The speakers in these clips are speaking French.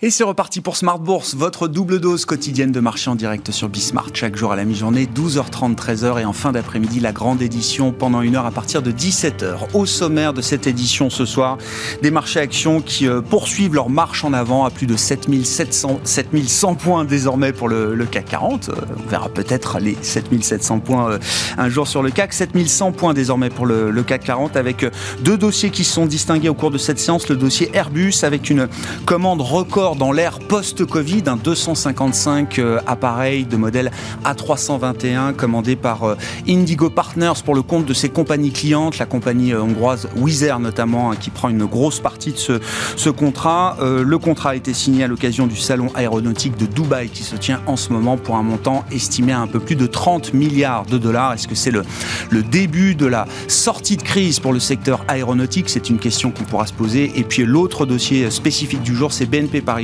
Et c'est reparti pour Smart Bourse, votre double dose quotidienne de marché en direct sur Bismart. Chaque jour à la mi-journée, 12h30, 13h et en fin d'après-midi, la grande édition pendant une heure à partir de 17h. Au sommaire de cette édition ce soir, des marchés actions qui euh, poursuivent leur marche en avant à plus de 7700, 7100 points désormais pour le, CAC 40. Euh, on verra peut-être les 7700 points euh, un jour sur le CAC. 7100 points désormais pour le, le CAC 40 avec deux dossiers qui sont distingués au cours de cette séance. Le dossier Airbus avec une commande record dans l'ère post-Covid, un 255 euh, appareils de modèle A321 commandé par euh, Indigo Partners pour le compte de ses compagnies clientes, la compagnie euh, hongroise Wizz notamment, hein, qui prend une grosse partie de ce, contrat. le contrat a été signé à l'occasion du salon aéronautique de Dubaï qui se tient en ce moment pour un montant estimé à un peu plus de 30 milliards de dollars. Est-ce que c'est le, le début de la sortie de crise pour le secteur aéronautique? C'est une question qu'on pourra se poser. Et puis l'autre dossier spécifique du jour, c'est BNP Paris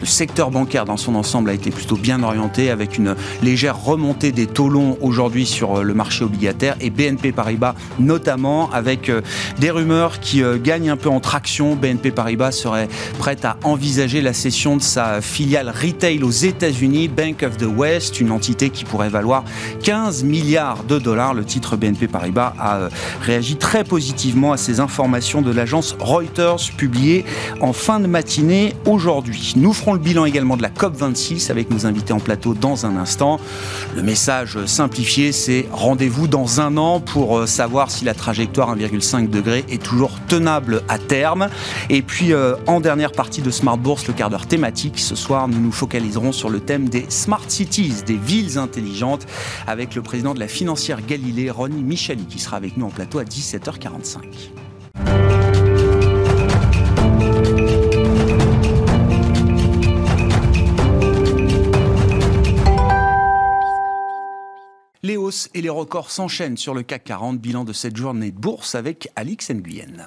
le secteur bancaire dans son ensemble a été plutôt bien orienté avec une légère remontée des taux longs aujourd'hui sur euh, le marché obligataire et BNP Paribas notamment avec euh, des rumeurs qui euh, gagnent un peu en traction. BNP Paribas serait prête à envisager la cession de sa filiale retail aux États-Unis, Bank of the West, une entité qui pourrait valoir 15 milliards de dollars. Le titre BNP Paribas a réagi très positivement à ces informations de l'agence Reuters publiées en fin de matinée aujourd'hui. Nous ferons le bilan également de la COP26 avec nos invités en plateau dans un instant. Le message simplifié, c'est rendez-vous dans un an pour euh, savoir si la trajectoire 1,5 degré est toujours tenable à terme. Et puis, euh, en dernière partie de Smart Bourse, le quart d'heure thématique, ce soir, nous nous focaliserons sur le thème des Smart Cities, des villes intelligentes, avec le président de la financière Galilée, Ronnie Michali, qui sera avec nous en plateau à 17h45. Les hausses et les records s'enchaînent sur le CAC 40, bilan de cette journée de bourse avec Alix Nguyen.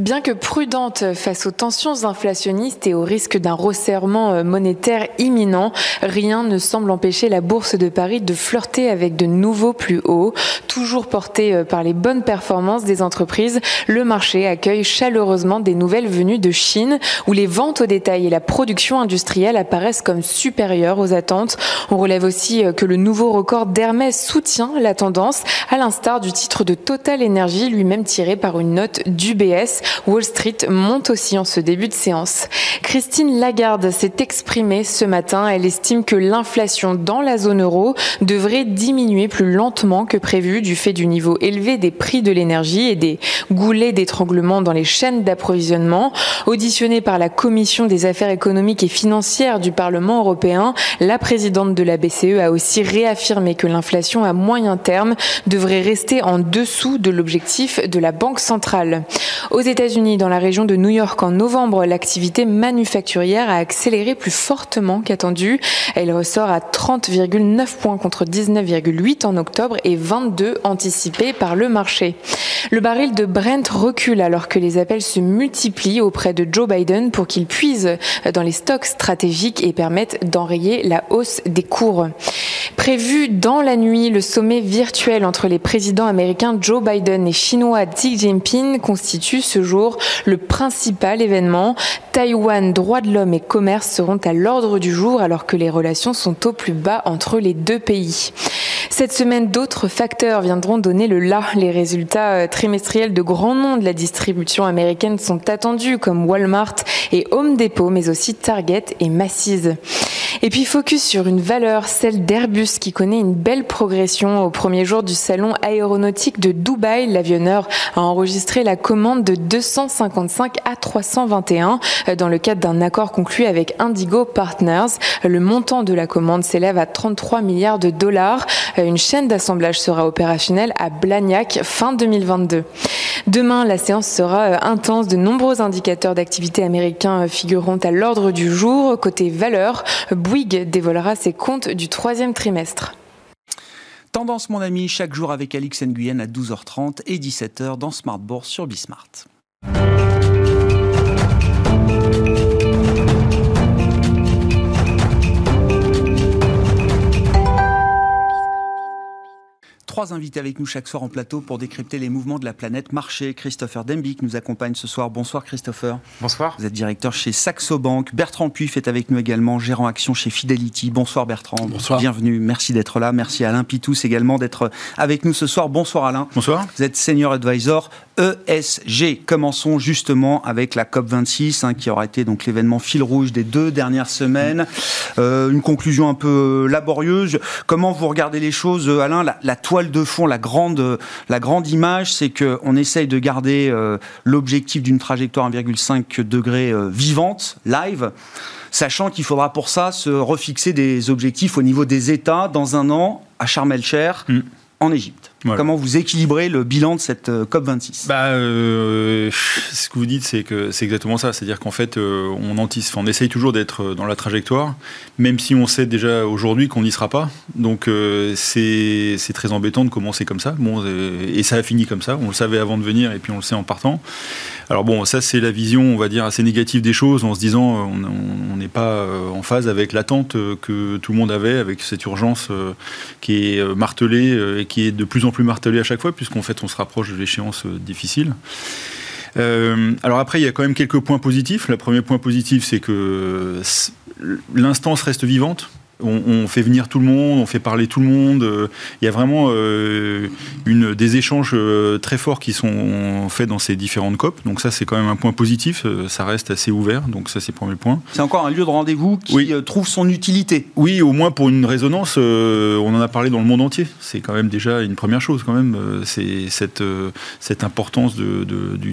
Bien que prudente face aux tensions inflationnistes et au risque d'un resserrement euh, monétaire imminent, rien ne semble empêcher la bourse de Paris de flirter avec de nouveaux plus hauts. Toujours porté euh, par les bonnes performances des entreprises, le marché accueille chaleureusement des nouvelles venues de Chine, où les ventes au détail et la production industrielle apparaissent comme supérieures aux attentes. On relève aussi euh, que le nouveau record d'Hermès soutient la tendance, à l'instar du titre de Total Energy, lui-même tiré par une note d'UBS. Wall Street monte aussi en ce début de séance. Christine Lagarde s'est exprimée ce matin. Elle estime que l'inflation dans la zone euro devrait diminuer plus lentement que prévu du fait du niveau élevé des prix de l'énergie et des goulets d'étranglement dans les chaînes d'approvisionnement. Auditionnée par la Commission des affaires économiques et financières du Parlement européen, la présidente de la BCE a aussi réaffirmé que l'inflation à moyen terme devrait rester en dessous de l'objectif de la Banque centrale. États-Unis, dans la région de New York en novembre, l'activité manufacturière a accéléré plus fortement qu'attendu. Elle ressort à 30,9 points contre 19,8 en octobre et 22 anticipés par le marché. Le baril de Brent recule alors que les appels se multiplient auprès de Joe Biden pour qu'il puise dans les stocks stratégiques et permette d'enrayer la hausse des cours. Prévu dans la nuit, le sommet virtuel entre les présidents américains Joe Biden et chinois Xi Jinping constitue ce jour le principal événement. Taïwan, droits de l'homme et commerce seront à l'ordre du jour alors que les relations sont au plus bas entre les deux pays. Cette semaine, d'autres facteurs viendront donner le là. Les résultats euh, trimestriels de grands noms de la distribution américaine sont attendus comme Walmart et Home Depot, mais aussi Target et Macy's. Et puis focus sur une valeur, celle d'Airbus qui connaît une belle progression. Au premier jour du salon aéronautique de Dubaï, l'avionneur a enregistré la commande de 255 A321 euh, dans le cadre d'un accord conclu avec Indigo Partners. Le montant de la commande s'élève à 33 milliards de dollars. Euh, une chaîne d'assemblage sera opérationnelle à Blagnac fin 2022. Demain, la séance sera euh, intense. De nombreux indicateurs d'activité américains figureront à l'ordre du jour. Côté valeur, Bouygues dévoilera ses comptes du troisième trimestre. Tendance, mon ami, chaque jour avec Alix Nguyen à 12h30 et 17h dans Smart Bourse sur Bismart. Trois invités avec nous chaque soir en plateau pour décrypter les mouvements de la planète marché. Christopher Dembic nous accompagne ce soir. Bonsoir Christopher. Bonsoir. Vous êtes directeur chez Saxo Bank. Bertrand Puif est avec nous également, gérant action chez Fidelity. Bonsoir Bertrand. Bonsoir. Bienvenue. Merci d'être là. Merci à Alain Pitous également d'être avec nous ce soir. Bonsoir Alain. Bonsoir. Vous êtes senior advisor ESG. Commençons justement avec la COP26 hein, qui aura été donc l'événement fil rouge des deux dernières semaines. Euh, une conclusion un peu laborieuse. Comment vous regardez les choses, Alain? La, la, toile de fond, la grande, la grande image, c'est qu'on essaye de garder euh, l'objectif d'une trajectoire 1,5 degré euh, vivante, live, sachant qu'il faudra pour ça se refixer des objectifs au niveau des États dans un an à Sharm el-Cher, mm. en Égypte. Voilà. Comment vous équilibrez le bilan de cette euh, COP26 bah, euh, Ce que vous dites, c'est que c'est exactement ça. C'est-à-dire qu'en fait, euh, on anticipe, on essaye toujours d'être dans la trajectoire, même si on sait déjà aujourd'hui qu'on n'y sera pas. Donc euh, c'est très embêtant de commencer comme ça. Bon, et ça a fini comme ça. On le savait avant de venir, et puis on le sait en partant. Alors bon, ça c'est la vision, on va dire, assez négative des choses, en se disant on n'est pas en phase avec l'attente que tout le monde avait, avec cette urgence qui est martelée et qui est de plus en plus martelé à chaque fois, puisqu'en fait on se rapproche de l'échéance difficile. Euh, alors après, il y a quand même quelques points positifs. Le premier point positif, c'est que l'instance reste vivante on, on, fait venir tout le monde, on fait parler tout le monde. Il y a vraiment euh, une, des échanges euh, très forts qui sont faits dans ces différentes COP. Donc ça, c'est quand même un point positif. Euh, ça reste assez ouvert. Donc ça, c'est le premier point. C'est encore un lieu de rendez-vous qui oui. trouve son utilité. Oui, au moins pour une résonance. on en a parlé dans le monde entier. C'est quand même déjà une première chose. Quand même, c'est cette, cette importance de, de, de,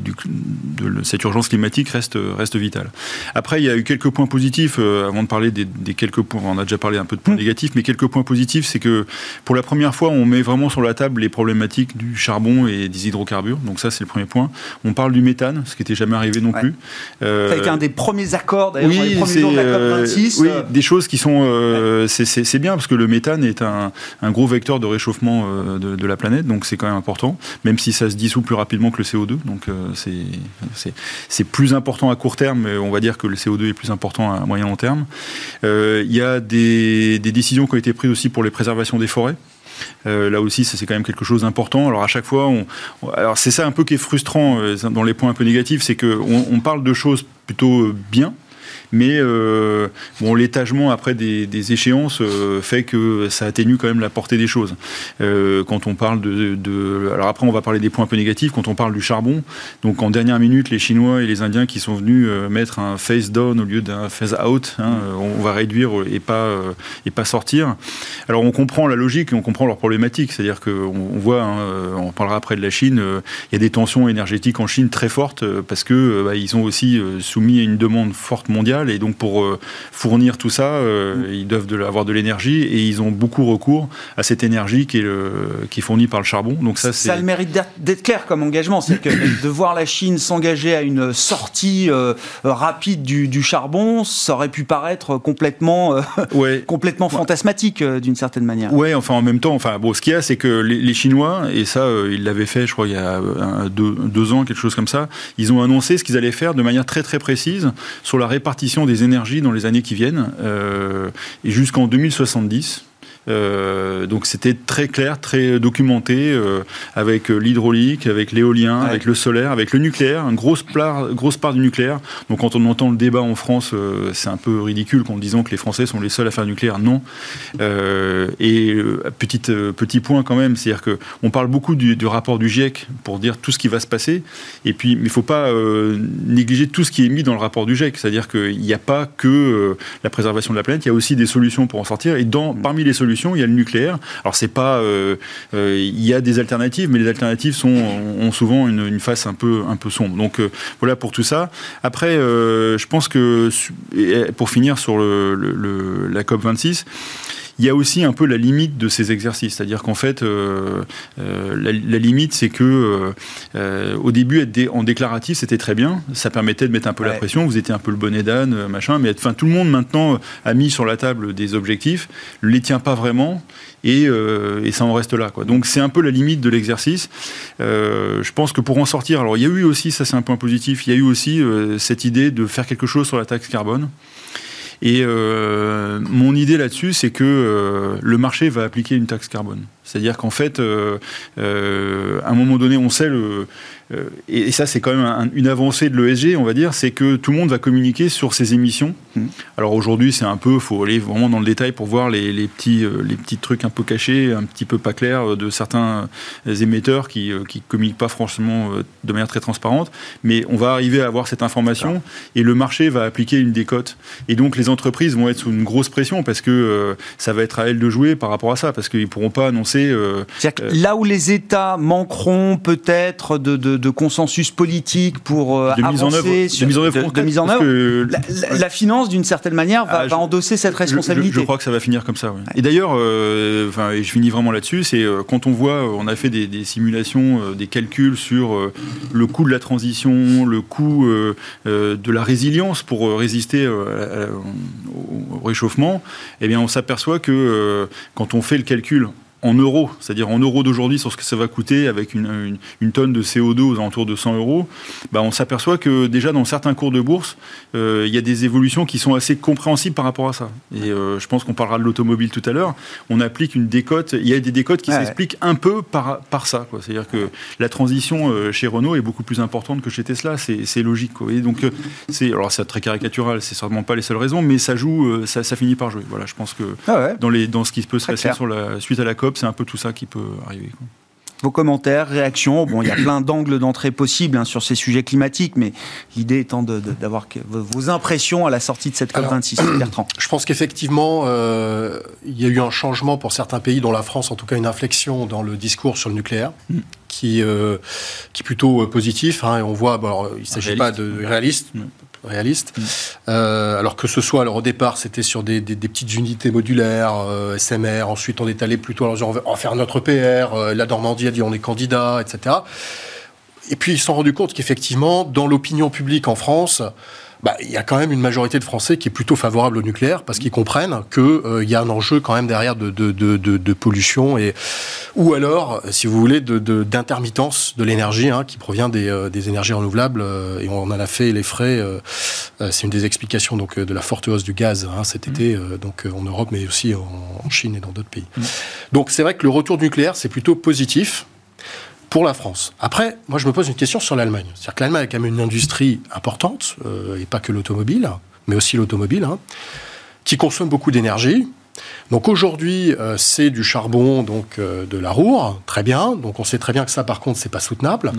de, cette urgence climatique reste, reste vitale. Après, il y a eu quelques points positifs. avant de parler des, des quelques points, on a déjà parlé un peu de points négatifs, mais quelques points positifs, c'est que pour la première fois, on met vraiment sur la table les problématiques du charbon et des hydrocarbures. Donc ça, c'est le premier point. On parle du méthane, ce qui n'était jamais arrivé non ouais. plus. Euh, Avec un des premiers accords, d'ailleurs, oui, les premiers jours de la COP26. oui, des choses qui sont... Euh, ouais. C'est bien, parce que le méthane est un, un gros vecteur de réchauffement euh, de, de, la planète, donc c'est quand même important, même si ça se dissout plus rapidement que le CO2. Donc c'est plus important à court terme, mais on va dire que le CO2 est plus important à moyen long terme. Il y a des, des, décisions qui ont été prises aussi pour les préservations des forêts. Euh, là aussi, c'est quand même quelque chose d'important. Alors à chaque fois, alors c'est ça un peu qui est frustrant euh, dans les points un peu négatifs, c'est qu'on on parle de choses plutôt bien, mais euh, bon, l'étagement après des, échéances euh, fait que ça atténue quand même la portée des choses. Euh, quand on parle de, alors après on va parler des points un peu négatifs. Quand on parle du charbon, donc en dernière minute, les Chinois et les Indiens qui sont venus mettre un face down au lieu d'un face out, hein, on va réduire et pas et pas sortir. Alors on comprend la logique et on comprend leur problématique, c'est-à-dire qu'on on voit, hein, on parlera après de la Chine, il y a des tensions énergétiques en Chine très fortes parce que bah, ils sont aussi soumis à une demande forte mondiale et donc pour euh, fournir tout ça, euh, mmh. ils doivent de, avoir de l'énergie et ils ont beaucoup recours à cette énergie qui est, le, qui est fournie par le charbon. Donc ça, ça a le mérite d'être clair comme engagement, c'est que de voir la Chine s'engager à une sortie euh, rapide du, du, charbon, ça aurait pu paraître complètement, ouais. complètement fantasmatique euh, d'une certaine manière. Ouais, enfin en même temps, enfin bon, ce qu'il y a, c'est que les, les, Chinois et ça, ils l'avaient fait, je crois, il y a un, deux, deux ans, quelque chose comme ça, ils ont annoncé ce qu'ils allaient faire de manière très très précise sur la répartition des énergies dans les années qui viennent, euh, et jusqu'en 2070. Euh, donc c'était très clair, très documenté, euh, avec l'hydraulique, avec l'éolien, ouais. avec le solaire, avec le nucléaire, une grosse part, grosse part du nucléaire. Donc quand on entend le débat en France, euh, c'est un peu ridicule qu'en disant que les Français sont les seuls à faire nucléaire. Non. Euh, et euh, petite, petit point quand même, c'est-à-dire qu'on parle beaucoup du, du, rapport du GIEC pour dire tout ce qui va se passer. Et puis, mais il ne faut pas négliger tout ce qui est mis dans le rapport du GIEC. C'est-à-dire qu'il n'y a pas que la préservation de la planète, il y a aussi des solutions pour en sortir. Et dans, parmi les solutions, il y a le nucléaire. Alors c'est pas, euh, euh, il y a des alternatives, mais les alternatives sont ont souvent une, face un peu un peu sombre. Donc euh, voilà pour tout ça. Après, je pense que pour finir sur le, la COP 26 il y a aussi un peu la limite de ces exercices. C'est-à-dire qu'en fait, euh, euh, la, la, limite, c'est que euh, au début, être dé en déclaratif, c'était très bien. Ça permettait de mettre un peu ouais. la pression. Vous étiez un peu le bonnet d'âne, machin. Mais enfin, tout le monde maintenant a mis sur la table des objectifs, ne les tient pas vraiment. Et, et, ça en reste là. Quoi. Donc c'est un peu la limite de l'exercice. je pense que pour en sortir, alors il y a eu aussi, ça c'est un point positif, il y a eu aussi cette idée de faire quelque chose sur la taxe carbone. Et euh, mon idée là-dessus, c'est que euh, le marché va appliquer une taxe carbone. C'est-à-dire qu'en fait, euh, à un moment donné, on sait le, et, ça, c'est quand même une avancée de l'ESG, on va dire, c'est que tout le monde va communiquer sur ses émissions. Mmh. Alors aujourd'hui, c'est un peu, il faut aller vraiment dans le détail pour voir les, petits, euh, les petits trucs un peu cachés, un petit peu pas clairs euh, de certains émetteurs qui ne communiquent pas franchement de manière très transparente. Mais on va arriver à avoir cette information et le marché va appliquer une décote. Et donc les entreprises vont être sous une grosse pression parce que ça va être à elles de jouer par rapport à ça, parce qu'ils ne pourront pas annoncer. là où les États manqueront peut-être de de, consensus politique pour euh, de mise en œuvre, de mise en œuvre, de, mise en œuvre. La, finance, d'une certaine manière, va, ah, endosser cette responsabilité. Je, crois que ça va finir comme ça. Et d'ailleurs, euh, enfin, et je finis vraiment là-dessus, c'est euh, quand on voit, on a fait des, simulations, des calculs sur le coût de la transition, le coût de la résilience pour résister au réchauffement. Eh bien, on s'aperçoit que quand on fait le calcul en euros, c'est-à-dire en euros d'aujourd'hui sur ce que ça va coûter avec une, tonne de CO2 aux alentours de 100 euros, bah on s'aperçoit que déjà dans certains cours de bourse, euh, il y a des évolutions qui sont assez compréhensibles par rapport à ça. Et euh, je pense qu'on parlera de l'automobile tout à l'heure. On applique une décote, il y a des décotes qui s'expliquent un peu par, par ça. C'est-à-dire que la transition euh, chez Renault est beaucoup plus importante que chez Tesla, c'est logique. Quoi. donc, c'est, alors c'est très caricatural, c'est certainement pas les seules raisons, mais ça joue, ça, finit par jouer. Voilà, je pense que ah dans, les, dans ce qui peut se passer sur la, suite à la COP, c'est un peu tout ça qui peut arriver. Vos commentaires, réactions, bon, il y a plein d'angles d'entrée possibles hein, sur ces sujets climatiques, mais l'idée étant d'avoir vos impressions à la sortie de cette COP26, Bertrand. Je pense qu'effectivement, euh, il y a eu un changement pour certains pays, dont la France, en tout cas une inflexion dans le discours sur le nucléaire. Mm. Qui, euh, qui est plutôt euh, positif. Hein, et on voit, bon, il ne s'agit pas de réaliste, mm réaliste. Mm. Euh, alors que ce soit, alors au départ, c'était sur des, petites unités modulaires, euh, SMR, ensuite on est allé plutôt, alors on va faire notre PR, euh, la Normandie a dit on est candidat, etc. Et puis ils se sont rendus compte qu'effectivement, dans l'opinion publique en France, bah, il y a quand même une majorité de Français qui est plutôt favorable au nucléaire parce qu'ils comprennent qu'il euh, y a un enjeu quand même derrière de, de, de, de, pollution et ou alors, si vous voulez, d'intermittence de, l'énergie hein, qui provient des, euh, des, énergies renouvelables euh, et on en a fait les frais. C'est une des explications donc de la forte hausse du gaz hein, cet mmh. été, donc en Europe mais aussi en, Chine et dans d'autres pays. Mmh. Donc c'est vrai que le retour du nucléaire c'est plutôt positif pour la France. Après, moi, je me pose une question sur l'Allemagne. C'est-à-dire que l'Allemagne a quand même une industrie importante, euh, et pas que l'automobile, mais aussi l'automobile, hein, qui consomme beaucoup d'énergie. Donc aujourd'hui, euh, c'est du charbon, donc euh, de la Roure, très bien. Donc on sait très bien que ça, par contre, c'est pas soutenable.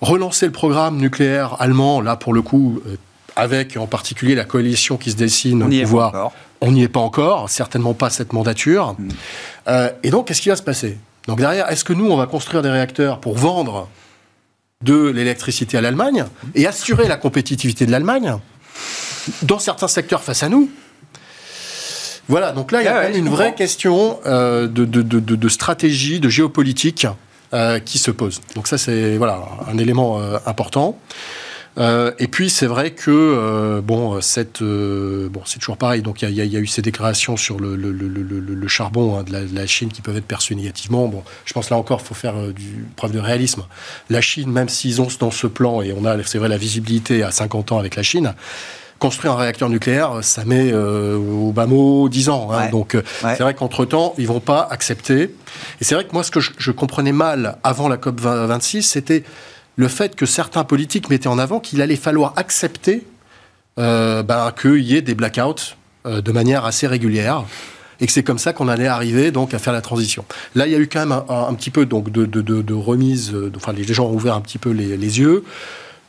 Relancer le programme nucléaire allemand, là, pour le coup, avec en particulier la coalition qui se dessine on au pouvoir, on n'y est pas encore, certainement pas cette mandature. Mm. et donc, qu'est-ce qui va se passer? Donc derrière, est-ce que nous, on va construire des réacteurs pour vendre de l'électricité à l'Allemagne et assurer la compétitivité de l'Allemagne dans certains secteurs face à nous? Voilà, donc là, il y a une vraie question euh, de, stratégie, de géopolitique euh, qui se pose. Donc ça, c'est voilà, un élément euh, important. Euh, et puis c'est vrai que euh, bon, cette, euh, bon, c'est toujours pareil. Donc il y, y, a eu ces déclarations sur le, le, le, le charbon hein, de, la, de, la, Chine qui peuvent être perçues négativement. Bon, je pense là encore, il faut faire du preuve de réalisme. La Chine, même s'ils ont dans ce plan et on a, c'est vrai, la visibilité à 50 ans avec la Chine. Construire un réacteur nucléaire, ça met au bas mot 10 ans. Hein, donc c'est vrai qu'entre-temps, ils vont pas accepter. Et c'est vrai que moi, ce que je, je comprenais mal avant la COP 26, c'était le fait que certains politiques mettaient en avant qu'il allait falloir accepter euh, ben, qu'il y ait des blackouts euh, de manière assez régulière et que c'est comme ça qu'on allait arriver donc à faire la transition. Là, il y a eu quand même un, petit peu donc de, de, remise, euh, enfin les gens ont ouvert un petit peu les yeux.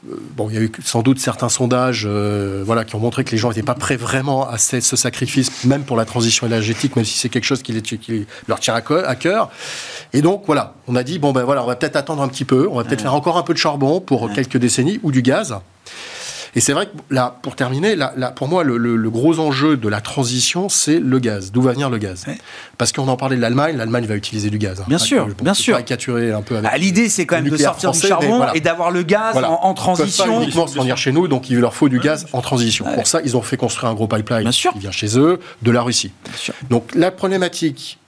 Euh, bon, il y a eu sans doute certains sondages euh, voilà, qui ont montré que les gens n'étaient pas prêts vraiment à ce, sacrifice, même pour la transition énergétique, même si c'est quelque chose qui, les, qui, leur tient à cœur. Et donc, voilà, on a dit, bon, ben voilà, on va peut-être attendre un petit peu, on va peut-être faire encore un peu de charbon pour quelques décennies, ou du gaz. Et c'est vrai que là, pour terminer, là, pour moi, le, gros enjeu de la transition, c'est le gaz. D'où va venir le gaz Parce qu'on en parlait de l'Allemagne, l'Allemagne va utiliser du gaz. Hein. Bien sûr, bien sûr. Caricaturer un peu. Avec ah, L'idée, c'est quand même de sortir du charbon et d'avoir le gaz en, transition. Ils pas uniquement se venir chez nous, donc il leur faut du gaz en transition. Pour ça, ils ont fait construire un gros pipeline bien qui vient chez eux de la Russie. Donc la problématique,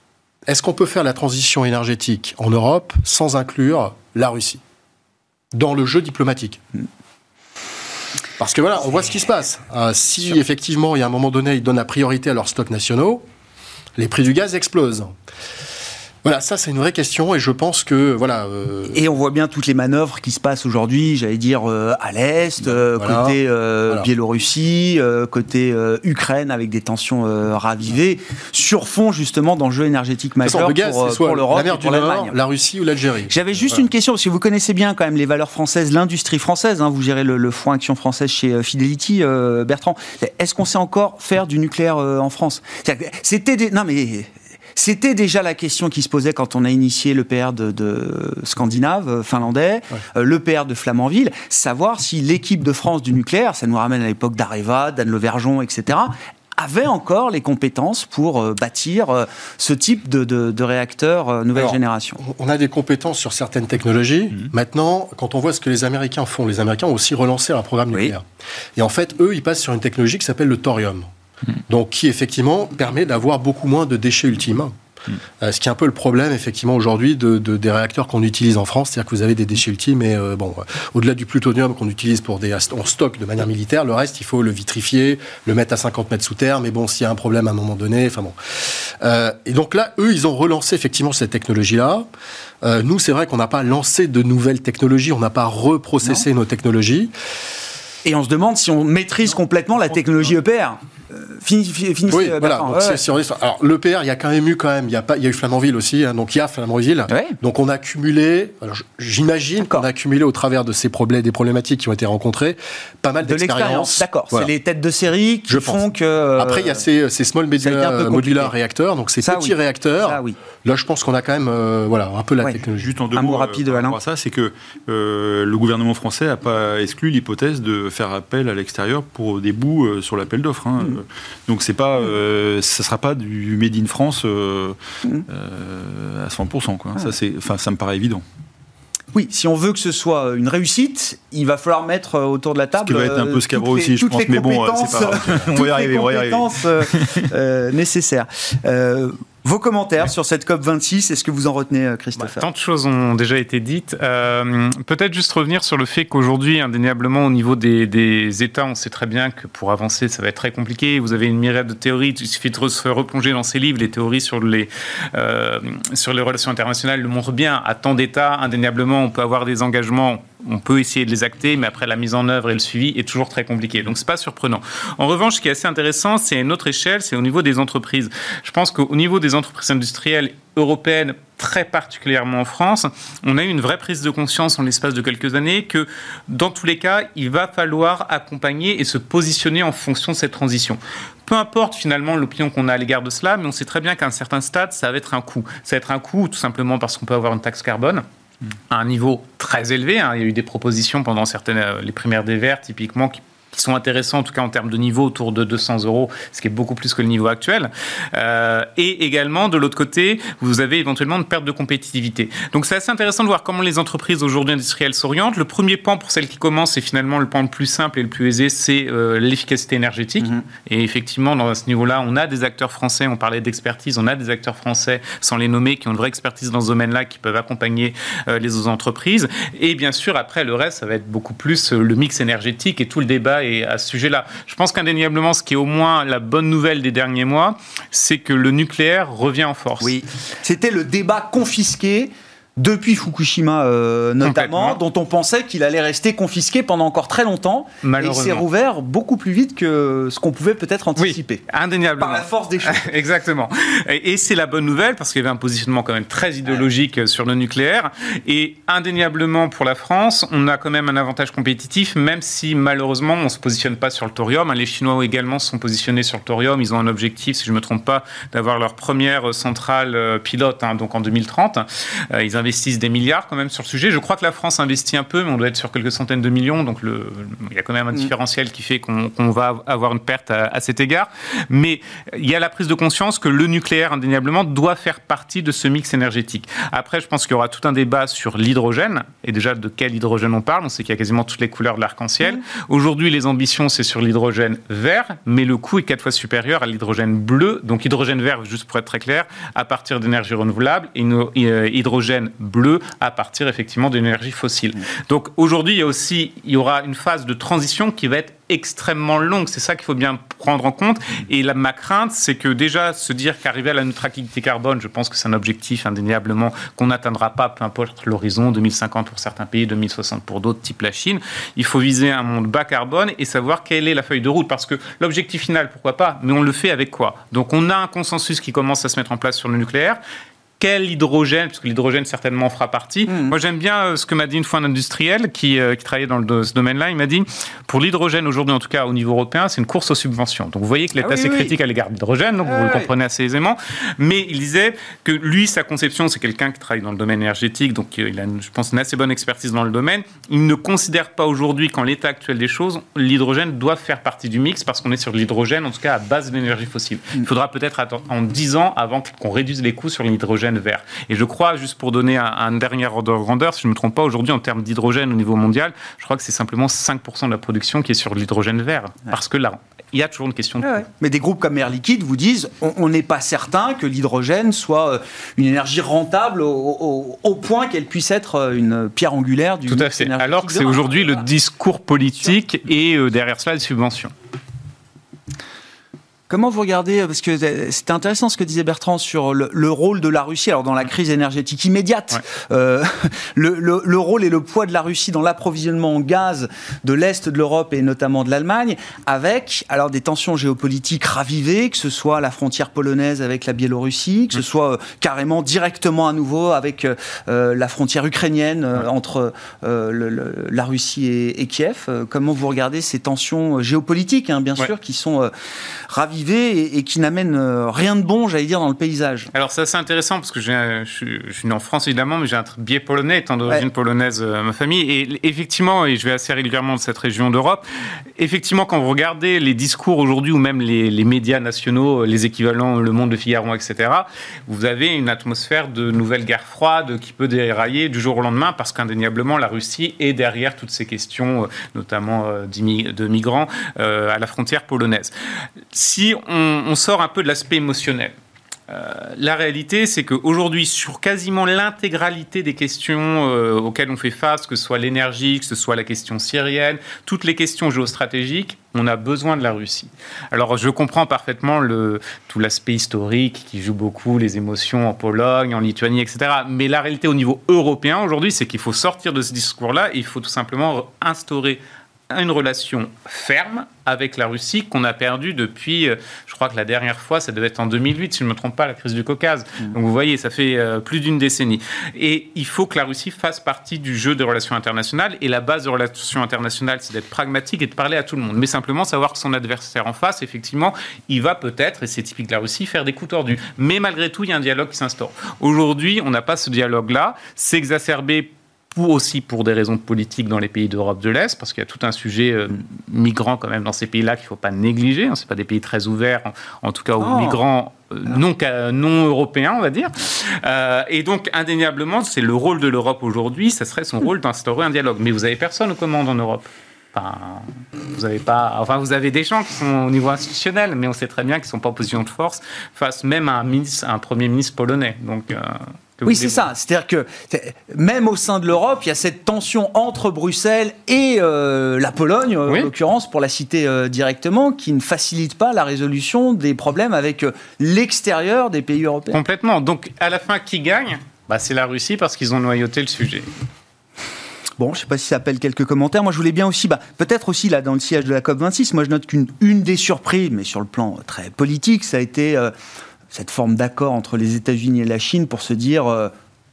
est-ce qu'on peut faire la transition énergétique en Europe sans inclure la Russie dans le jeu diplomatique? Hmm. Parce que voilà, on voit ce qui se passe. Euh, si effectivement, il y a un moment donné, ils donnent la priorité à leurs stocks nationaux, les prix du gaz explosent. Voilà, ça c'est une vraie question et je pense que voilà. Euh, et on voit bien toutes les manœuvres qui se passent aujourd'hui, j'allais dire euh, à l'est, euh, côté Biélorussie, côté Ukraine avec des tensions ravivées, sur fond justement d'enjeux énergétiques majeurs pour, pour l'Europe, la mer du Nord, la Russie ou l'Algérie. J'avais juste une question parce que vous connaissez bien quand même les valeurs françaises, l'industrie française. Hein, vous gérez le, le fonds Action française chez Fidelity, Bertrand. Est-ce qu'on sait encore faire du nucléaire en France? C'était des... non mais c'était déjà la question qui se posait quand on a initié le PR de, Scandinave, euh, finlandais, euh, le PR de Flamanville, savoir si l'équipe de France du nucléaire, ça nous ramène à l'époque d'Areva, d'Anne Le Vergeon, etc., avait encore les compétences pour euh, bâtir ce type de, de, réacteur nouvelle génération On a des compétences sur certaines technologies. Mhm. Maintenant, quand on voit ce que les Américains font, les Américains ont aussi relancé un programme nucléaire. Et en fait, eux, ils passent sur une technologie qui s'appelle le thorium. Donc, qui effectivement permet d'avoir beaucoup moins de déchets ultimes. Euh, ce qui est un peu le problème, effectivement, aujourd'hui de, des réacteurs qu'on utilise en France. C'est-à-dire que vous avez des déchets ultimes, mais euh, bon, au-delà du plutonium qu'on utilise pour des, en stock de manière militaire, le reste, il faut le vitrifier, le mettre à 50 mètres sous terre. Mais bon, s'il y a un problème à un moment donné, enfin bon. Euh, et donc là, eux, ils ont relancé effectivement cette technologie-là. nous, c'est vrai qu'on n'a pas lancé de nouvelles technologies, on n'a pas reprocessé nos technologies. Et on se demande si on maîtrise complètement la technologie EPR. Finissez, oui, voilà. alors l'EPR, il y a quand même eu quand même, il y a pas, il y a eu Flamanville aussi, hein, donc il y a Flamanville. Donc on a accumulé, j'imagine qu'on a accumulé au travers de ces problèmes, des problématiques qui ont été rencontrées, pas mal d'expériences. D'accord. C'est les têtes de série qui font que. Euh, Après il y a ces, ces small modular, réacteurs, donc ces petits réacteurs. oui. Là, je pense qu'on a quand même, euh, voilà, un peu la technologie. Juste en deux un mots, rapide, euh, Alain. Ça, c'est que le gouvernement français n'a pas exclu l'hypothèse de faire appel à l'extérieur pour des bouts euh, sur l'appel d'offres. Hein. Mm. Donc c'est pas, euh, ça sera pas du made in France euh, mm. à 100%. Quoi. Ça, c'est, enfin, ça me paraît évident. Oui, si on veut que ce soit une réussite, il va falloir mettre autour de la table. Ce qui va être un peu scabreux aussi, je pense, mais bon, c'est pas on va y arriver, on va y arriver. nécessaires. Vos commentaires sur cette COP26, est-ce que vous en retenez, euh, Christophe bah, Tant de choses ont déjà été dites. Euh, peut-être juste revenir sur le fait qu'aujourd'hui, indéniablement, au niveau des, États, on sait très bien que pour avancer, ça va être très compliqué. Vous avez une myriade de théories. Il suffit de se replonger dans ces livres. Les théories sur les, euh, sur les relations internationales le montrent bien. À tant d'États, indéniablement, on peut avoir des engagements on peut essayer de les acter, mais après la mise en œuvre et le suivi est toujours très compliqué. Donc c'est pas surprenant. En revanche, ce qui est assez intéressant, c'est à une autre échelle, c'est au niveau des entreprises. Je pense qu'au niveau des entreprises industrielles européennes, très particulièrement en France, on a eu une vraie prise de conscience en l'espace de quelques années que dans tous les cas, il va falloir accompagner et se positionner en fonction de cette transition. Peu importe finalement l'opinion qu'on a à l'égard de cela, mais on sait très bien qu'à un certain stade, ça va être un coût. Ça va être un coût tout simplement parce qu'on peut avoir une taxe carbone à un niveau très élevé. Hein. Il y a eu des propositions pendant certaines, euh, les primaires des Verts, typiquement, qui qui sont intéressants, en tout cas en termes de niveau, autour de 200 euros, ce qui est beaucoup plus que le niveau actuel. Euh, et également, de l'autre côté, vous avez éventuellement une perte de compétitivité. Donc c'est assez intéressant de voir comment les entreprises aujourd'hui industrielles s'orientent. Le premier point pour celles qui commencent, c'est finalement le point le plus simple et le plus aisé, c'est euh, l'efficacité énergétique. Mm-hmm. Et effectivement, dans ce niveau-là, on a des acteurs français, on parlait d'expertise, on a des acteurs français, sans les nommer, qui ont une vraie expertise dans ce domaine-là, qui peuvent accompagner euh, les autres entreprises. Et bien sûr, après, le reste, ça va être beaucoup plus le mix énergétique et tout le débat à ce sujet-là. Je pense qu'indéniablement, ce qui est au moins la bonne nouvelle des derniers mois, c'est que le nucléaire revient en force. Oui, c'était le débat confisqué depuis Fukushima euh, notamment, dont on pensait qu'il allait rester confisqué pendant encore très longtemps. Et il s'est rouvert beaucoup plus vite que ce qu'on pouvait peut-être anticiper. Oui, indéniablement. Par la force des choses. Exactement. Et, c'est la bonne nouvelle parce qu'il y avait un positionnement quand même très idéologique sur le nucléaire. Et indéniablement pour la France, on a quand même un avantage compétitif, même si malheureusement on ne se positionne pas sur le thorium. Les Chinois également sont positionnés sur le thorium. Ils ont un objectif, si je ne me trompe pas, d'avoir leur première centrale euh, pilote, hein, donc en 2030. Euh, ils investissent des milliards quand même sur le sujet. Je crois que la France investit un peu, mais on doit être sur quelques centaines de millions. Donc le, il y a quand même un mm. différentiel qui fait qu'on va avoir une perte à, cet égard. Mais il y a la prise de conscience que le nucléaire, indéniablement, doit faire partie de ce mix énergétique. Après, je pense qu'il y aura tout un débat sur l'hydrogène. Et déjà, de quel hydrogène on parle? On sait qu'il y a quasiment toutes les couleurs de l'arc-en-ciel. Mm. Aujourd'hui, les ambitions, c'est sur l'hydrogène vert, mais le coût est quatre fois supérieur à l'hydrogène bleu. Donc hydrogène vert, juste pour être très clair, à partir d'énergie renouvelable, et euh, hydrogène bleu à partir effectivement d'énergie fossile. Mmh. Donc aujourd'hui, il y a aussi il y aura une phase de transition qui va être extrêmement longue. C'est ça qu'il faut bien prendre en compte. Et la, ma crainte, c'est que déjà se dire qu'arriver à la neutralité carbone, je pense que c'est un objectif indéniablement qu'on n'atteindra pas, peu importe l'horizon, 2050 pour certains pays, 2060 pour d'autres, type la Chine. Il faut viser un monde bas carbone et savoir quelle est la feuille de route. Parce que l'objectif final, pourquoi pas, mais on le fait avec quoi? Donc on a un consensus qui commence à se mettre en place sur le nucléaire quel hydrogène, parce que l'hydrogène certainement fera partie. Hmm. Moi j'aime bien euh, ce que m'a dit une fois un industriel qui, euh, qui travaillait dans le, ce domaine-là. Il m'a dit, pour l'hydrogène aujourd'hui, en tout cas au niveau européen, c'est une course aux subventions. Donc vous voyez que l'État ah c'est critique à l'égard de l'hydrogène, donc vous le comprenez assez aisément. Mais il disait que lui, sa conception, c'est quelqu'un qui travaille dans le domaine énergétique, donc euh, il a, je pense, une assez bonne expertise dans le domaine. Il ne considère pas aujourd'hui qu'en l'état actuel des choses, l'hydrogène doit faire partie du mix parce qu'on est sur l'hydrogène, en tout cas à base de l'énergie fossile. Hmm. Il faudra peut-être attendre en 10 ans avant qu'on réduise les coûts sur l'hydrogène vert. Et je crois, juste pour donner un, dernier ordre de grandeur, si je ne me trompe pas, aujourd'hui en termes d'hydrogène au niveau mondial, je crois que c'est simplement 5% de la production qui est sur l'hydrogène vert. Parce que là, il y a toujours une question de Mais des groupes comme Air Liquide vous disent on n'est pas certain que l'hydrogène soit euh, une énergie rentable au, point qu'elle puisse être euh, une pierre angulaire du Tout à fait. Alors que c'est aujourd'hui le discours politique et euh, derrière cela les subventions. Comment vous regardez, parce que c'était intéressant ce que disait Bertrand sur le, rôle de la Russie, alors dans la crise énergétique immédiate, euh, le, rôle et le poids de la Russie dans l'approvisionnement en gaz de l'Est de l'Europe et notamment de l'Allemagne, avec alors des tensions géopolitiques ravivées, que ce soit la frontière polonaise avec la Biélorussie, que ce soit euh, carrément directement à nouveau avec euh, la frontière ukrainienne entre la Russie et, Kiev. Comment vous regardez ces tensions géopolitiques, hein, bien sûr, qui sont ravivées et, qui n'amène euh, rien de bon, j'allais dire, dans le paysage. Alors c'est assez intéressant parce que je, suis, né en France évidemment, mais j'ai un biais polonais étant d'origine polonaise euh, ma famille. Et effectivement, et je vais assez régulièrement de cette région d'Europe, effectivement quand vous regardez les discours aujourd'hui ou même les, médias nationaux, les équivalents Le Monde de Figaro, etc., vous avez une atmosphère de nouvelle guerre froide qui peut dérailler du jour au lendemain parce qu'indéniablement la Russie est derrière toutes ces questions, euh, notamment de migrants à la frontière polonaise. Si on, sort un peu de l'aspect émotionnel, euh, la réalité, c'est qu'aujourd'hui, sur quasiment l'intégralité des questions euh, auxquelles on fait face, que ce soit l'énergie, que ce soit la question syrienne, toutes les questions géostratégiques, on a besoin de la Russie. Alors, je comprends parfaitement tout l'aspect historique qui joue beaucoup, les émotions en Pologne, en Lituanie, etc. Mais la réalité au niveau européen aujourd'hui, c'est qu'il faut sortir de ce discours-là il faut tout simplement instaurer une relation ferme avec la Russie qu'on a perdue depuis, euh, je crois que la dernière fois, ça devait être en 2008, si je ne me trompe pas, la crise du Caucase. Mmh. Donc vous voyez, ça fait euh, plus d'une décennie. Et il faut que la Russie fasse partie du jeu des relations internationales. Et la base des relations internationales, c'est d'être pragmatique et de parler à tout le monde. Mais simplement savoir que son adversaire en face, effectivement, il va peut-être, et c'est typique de la Russie, faire des coups tordus. Mais malgré tout, il y a un dialogue qui s'instaure. Aujourd'hui, on n'a pas ce dialogue-là. C'est exacerbé ou aussi pour des raisons politiques dans les pays d'Europe de l'Est, parce qu'il y a tout un sujet euh, migrant quand même dans ces pays-là qu'il ne faut pas négliger. Hein. Ce pas des pays très ouverts, en, tout cas aux oh. migrants euh, non, non européens, on va dire. Euh, et donc, indéniablement, c'est le rôle de l'Europe aujourd'hui, ce serait son rôle d'instaurer un dialogue. Mais vous avez personne aux commandes en Europe. Enfin, vous avez pas, enfin, vous avez des gens qui sont au niveau institutionnel, mais on sait très bien qu'ils sont pas en position de force face même à un, ministre, un premier ministre polonais. Donc, oui, c'est ça. C'est-à-dire que même au sein de l'Europe, il y a cette tension entre Bruxelles et euh, la Pologne, en l'occurrence, pour la citer euh, directement, qui ne facilite pas la résolution des problèmes avec euh, l'extérieur des pays européens. Complètement. Donc, à la fin, qui gagne? Bah, C'est la Russie parce qu'ils ont noyauté le sujet. Bon, je ne sais pas si ça appelle quelques commentaires. Moi, je voulais bien aussi, bah, peut-être aussi là dans le siège de la COP 26, moi je note qu'une une des surprises, mais sur le plan très politique, ça a été cette forme d'accord entre les États-Unis et la Chine pour se dire euh,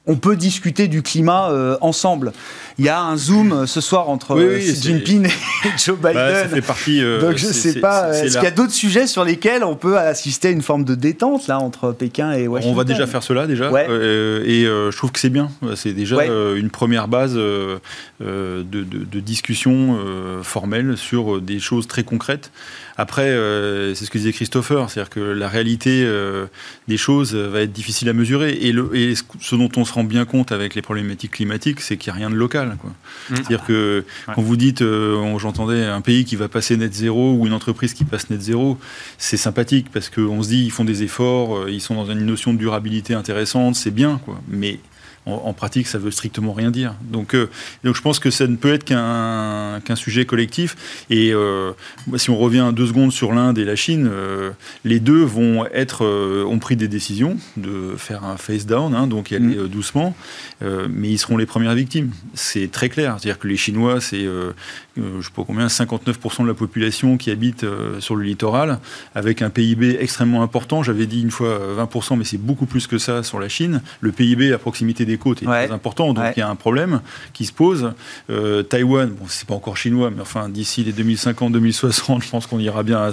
on peut discuter du climat euh, ensemble. Il y a un zoom euh, ce soir entre Xi Jinping et Joe Biden. Bah, ça fait partie. Donc je ne sais pas. Est-ce qu'il y a d'autres sujets sur lesquels on peut assister à une forme de détente là entre Pékin et Washington? On va déjà faire cela déjà. et je trouve que c'est bien. C'est déjà une première base de, de, discussion formelle sur des choses très concrètes. Après, euh, c'est ce que disait Christopher, c'est-à-dire que la réalité euh, des choses va être difficile à mesurer. Et, le, et, ce dont on se rend bien compte avec les problématiques climatiques, c'est qu'il n'y a rien de local. Mmh. C'est-à-dire que quand vous dites, euh, j'entendais un pays qui va passer net zéro ou une entreprise qui passe net zéro, c'est sympathique parce qu'on se dit, ils font des efforts, ils sont dans une notion de durabilité intéressante, c'est bien. Quoi. Mais en, pratique, ça veut strictement rien dire. Donc, euh, donc je pense que ça ne peut être qu'un sujet collectif. Et euh, si on revient deux secondes sur l'Inde et la Chine, euh, les deux vont être, ont pris des décisions de faire un face down, hein, donc y aller mm. doucement, mais ils seront les premières victimes. C'est très clair. C'est-à-dire que les Chinois, c'est, je sais pas combien, 59% de la population qui habite sur le littoral, avec un PIB extrêmement important. J'avais dit une fois 20%, mais c'est beaucoup plus que ça sur la Chine. Le PIB à proximité des côtes est très important, donc il y a un problème qui se pose. Euh, Taïwan, bon, c'est pas encore chinois, mais enfin, d'ici les 2050-2060, je pense qu'on ira bien à,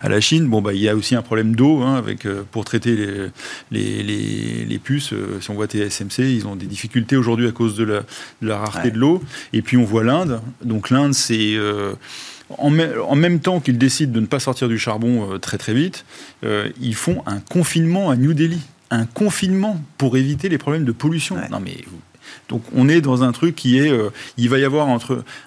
à, la Chine. Bon, bah, il y a aussi un problème d'eau, hein, avec, euh, pour traiter les, les, les, puces. Euh, si on voit TSMC, ils ont des difficultés aujourd'hui à cause de la, de la rareté de l'eau. Et puis, on voit l'Inde. Donc, l'Inde, c'est. En, en, même temps qu'ils décident de ne pas sortir du charbon très très vite, ils font un confinement à New Delhi un confinement pour éviter les problèmes de pollution. Non mais donc on est dans un truc qui est, euh, il va y avoir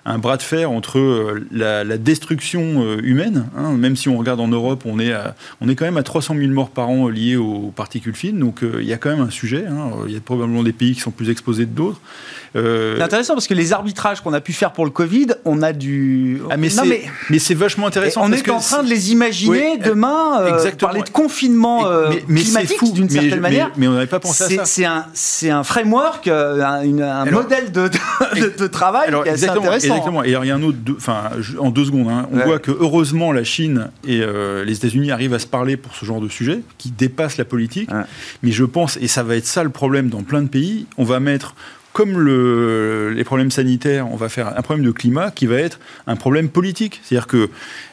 un bras de fer entre euh, la, destruction euh, humaine, hein, même si on regarde en Europe, on est, on est quand même à 300 000 morts par an liés aux particules fines, donc il y a quand même un sujet. Hein. il y a probablement des pays qui sont plus exposés que d'autres. C'est intéressant parce que les arbitrages qu'on a pu faire pour le Covid, on a du. Ah, mais c'est vachement intéressant. On est en train de les imaginer demain, parler de confinement climatique d'une certaine manière. Mais, on n'avait pas pensé à ça. C'est un, un framework, un modèle de, de, travail alors, qui est exactement, assez intéressant. Exactement. Et alors, il y a un autre, enfin, en deux secondes, hein, on voit que heureusement la Chine et euh, les États-Unis arrivent à se parler pour ce genre de sujet qui dépasse la politique. Mais je pense, et ça va être ça le problème dans plein de pays, on va mettre comme le, les problèmes sanitaires, on va faire un problème de climat qui va être un problème politique. C'est-à-dire que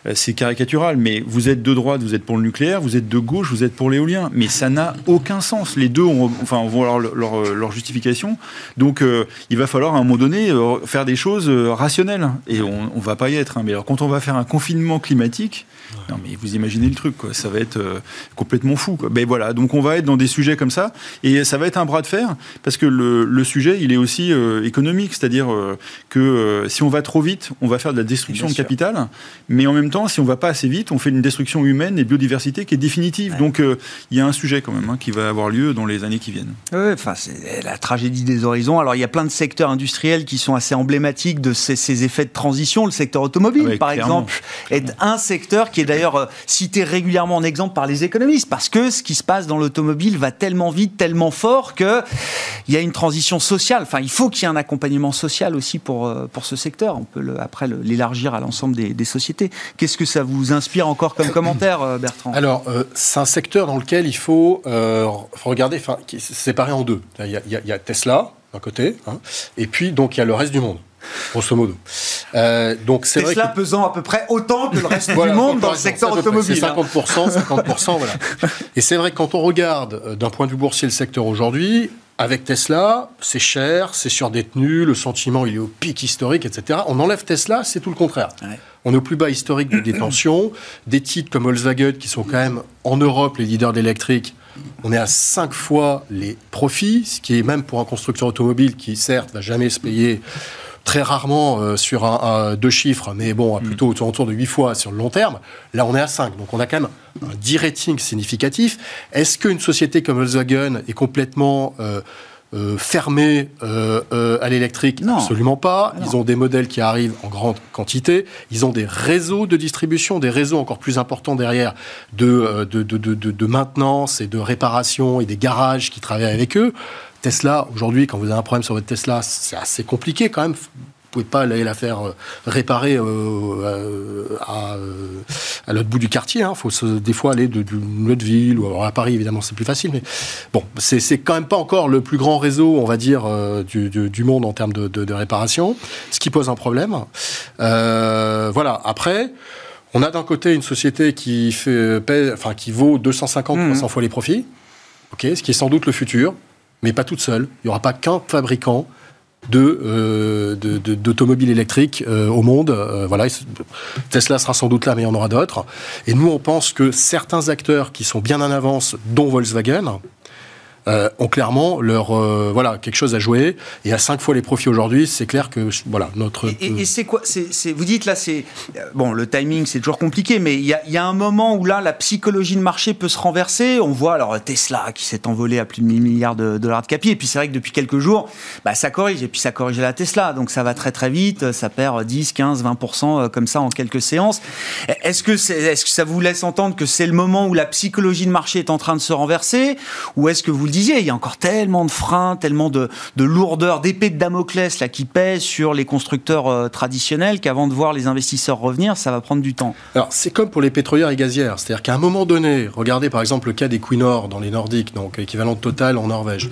euh, c'est caricatural, mais vous êtes de droite, vous êtes pour le nucléaire, vous êtes de gauche, vous êtes pour l'éolien. Mais ça n'a aucun sens. Les deux ont, enfin, vont avoir leur, leur, justification. Donc euh, il va falloir à un moment donné euh, faire des choses rationnelles. Et on ne va pas y être. Hein. Mais alors quand on va faire un confinement climatique, non mais vous imaginez le truc, quoi. ça va être complètement fou. Quoi. Ben voilà, donc on va être dans des sujets comme ça. Et ça va être un bras de fer, parce que le, le sujet, il est aussi économique. C'est-à-dire que si on va trop vite, on va faire de la destruction de capital. Mais en même temps, si on ne va pas assez vite, on fait une destruction humaine et biodiversité qui est définitive. Donc euh, il y a un sujet quand même hein, qui va avoir lieu dans les années qui viennent. Oui, enfin, c'est la tragédie des horizons. Alors il y a plein de secteurs industriels qui sont assez emblématiques de ces, effets de transition. Le secteur automobile, par exemple, est un secteur qui est d'ailleurs euh, cité régulièrement en exemple par les économistes, parce que ce qui se passe dans l'automobile va tellement vite, tellement fort qu'il y a une transition sociale. Enfin, il faut qu'il y ait un accompagnement social aussi pour, euh, pour ce secteur. On peut le, après l'élargir à l'ensemble des, sociétés. Qu'est-ce que ça vous inspire encore comme commentaire, euh, Bertrand? Alors, c'est un secteur dans lequel il faut, euh, regarder, enfin, séparé en deux. Il y a, Tesla d'un côté, hein, et puis donc il y a le reste du monde. Grosso modo. donc c'est Tesla vrai que... pesant à peu près autant que le reste du monde dans le secteur automobile. C'est 50%, 50%, voilà. Et c'est vrai que quand on regarde d'un point de vue boursier le secteur aujourd'hui, avec Tesla, c'est cher, c'est surdétenu, le sentiment il est au pic historique, etc. On enlève Tesla, c'est tout le contraire. On est au plus bas historique de détention. Des titres comme Volkswagen, qui sont quand même en Europe les leaders d'électrique, on est à 5 fois les profits, ce qui est même pour un constructeur automobile qui, certes, va jamais se payer très rarement euh, sur un, deux chiffres, mais bon, plutôt autour de 8 fois sur le long terme. Là, on est à 5. Donc, on a quand même un de-rating significatif. Est-ce qu'une société comme Volkswagen est complètement euh, euh, fermée à l'électrique? Absolument pas. Ils ont des modèles qui arrivent en grande quantité. Ils ont des réseaux de distribution, des réseaux encore plus importants derrière de, de, de, de maintenance et de réparation et des garages qui travaillent avec eux. Tesla, aujourd'hui, quand vous avez un problème sur votre Tesla, c'est assez compliqué quand même. Vous pouvez pas aller la faire euh, réparer euh, euh, à, l'autre bout du quartier. Il hein. faut des fois aller d'une autre ville ou à Paris, évidemment, c'est plus facile. Mais bon, c'est quand même pas encore le plus grand réseau, on va dire, du, monde en termes de, réparation, ce qui pose un problème. voilà. Après. On a d'un côté une société qui, fait, enfin, qui vaut 250, 300 mmh. fois les profits, ok, ce qui est sans doute le futur mais pas toute seule. Il n'y aura pas qu'un fabricant euh, d'automobiles électriques euh, au monde. Euh, Tesla sera sans doute là, mais il y en aura d'autres. Et nous, on pense que certains acteurs qui sont bien en avance, dont Volkswagen, euh, ont clairement leur euh, voilà quelque chose à jouer. Et à cinq fois les profits aujourd'hui, c'est clair que voilà notre. Et, c'est quoi c'est, Vous dites là, c'est bon, le timing, c'est toujours compliqué, mais il y a, y a, un moment où là, la psychologie de marché peut se renverser. On voit alors Tesla qui s'est envolé à plus de 1000 milliards de dollars de capi, et puis c'est vrai que depuis quelques jours, bah, ça corrige, et puis ça corrige la Tesla, donc ça va très très vite, ça perd 10, 15, 20% comme ça en quelques séances. Est-ce que, c'est, est-ce que ça vous laisse entendre que c'est le moment où la psychologie de marché est en train de se renverser, ou est-ce que vous le disiez, il y a encore tellement de freins, tellement de, de lourdeur, d'épée de Damoclès là qui pèse sur les constructeurs euh, traditionnels qu'avant de voir les investisseurs revenir, ça va prendre du temps. Alors c'est comme pour les pétrolières et gazières, c'est-à-dire qu'à un moment donné, regardez par exemple le cas des Quinor dans les Nordiques, donc l'équivalent Total en Norvège.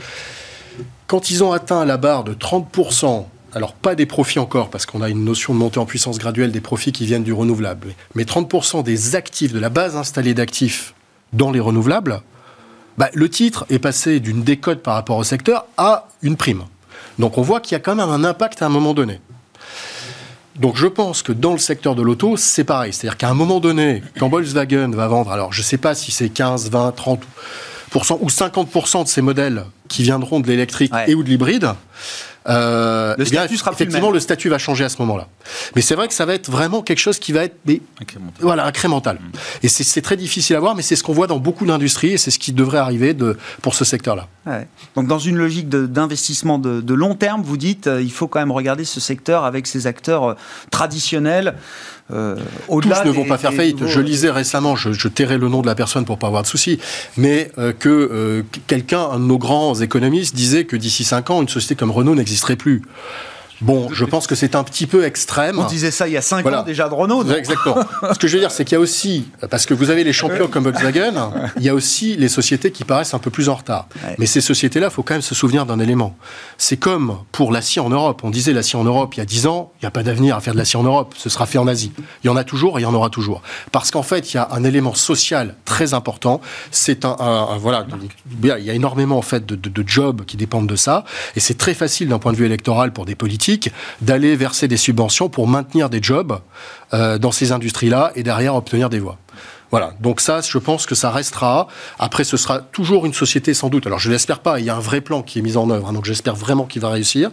Quand ils ont atteint la barre de 30%, alors pas des profits encore, parce qu'on a une notion de montée en puissance graduelle des profits qui viennent du renouvelable, mais 30% des actifs, de la base installée d'actifs dans les renouvelables, bah, le titre est passé d'une décote par rapport au secteur à une prime. Donc on voit qu'il y a quand même un impact à un moment donné. Donc je pense que dans le secteur de l'auto, c'est pareil. C'est-à-dire qu'à un moment donné, quand Volkswagen va vendre, alors je ne sais pas si c'est 15, 20, 30% ou 50% de ces modèles qui viendront de l'électrique et ou de l'hybride, euh, le statut sera effectivement, le, statut va changer à ce moment-là. Mais c'est vrai que ça va être vraiment quelque chose qui va être mais, incrémental. Voilà, incrémental. Mmh. Et c'est très difficile à voir, mais c'est ce qu'on voit dans beaucoup d'industries et c'est ce qui devrait arriver de, pour ce secteur-là. Donc, dans une logique d'investissement de, de, long terme, vous dites, euh, il faut quand même regarder ce secteur avec ses acteurs euh, traditionnels. Euh, Tous ne vont pas faire faillite. Je lisais récemment, je, je, tairai le nom de la personne pour pas avoir de soucis, mais euh, que euh, quelqu'un, un de nos grands économistes, disait que d'ici 5 ans, une société comme Renault n'existerait plus. Bon, je pense que c'est un petit peu extrême. On disait ça il y a 5 ans déjà de Renault. Exactement. Ce que je veux dire, c'est qu'il y a aussi, parce que vous avez les champions comme Volkswagen, il y a aussi les sociétés qui paraissent un peu plus en retard. Mais ces sociétés-là, il faut quand même se souvenir d'un élément. C'est comme pour l'acier en Europe. On disait l'acier en Europe il y a 10 ans, il n'y a pas d'avenir à faire de l'acier en Europe. Ce sera fait en Asie. Il y en a toujours et il y en aura toujours. Parce qu'en fait, il y a un élément social très important. C'est un, voilà, il y a énormément en fait de, de jobs qui dépendent de ça. Et c'est très facile d'un point de vue électoral pour des politiques d'aller verser des subventions pour maintenir des jobs euh, dans ces industries-là et derrière obtenir des voix. Voilà, donc ça, je pense que ça restera. Après, ce sera toujours une société sans doute. Alors, je l'espère pas. Il y a un vrai plan qui est mis en œuvre, hein, donc j'espère vraiment qu'il va réussir.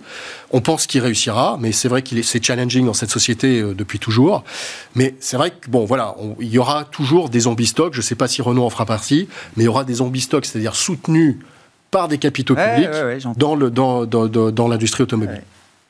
On pense qu'il réussira, mais c'est vrai qu'il est c'est challenging dans cette société euh, depuis toujours. Mais c'est vrai que bon, voilà, il y aura toujours des zombies stocks. Je ne sais pas si Renault en fera partie, mais il y aura des zombies stocks, c'est-à-dire soutenus par des capitaux publics dans le dans, dans, dans l'industrie automobile.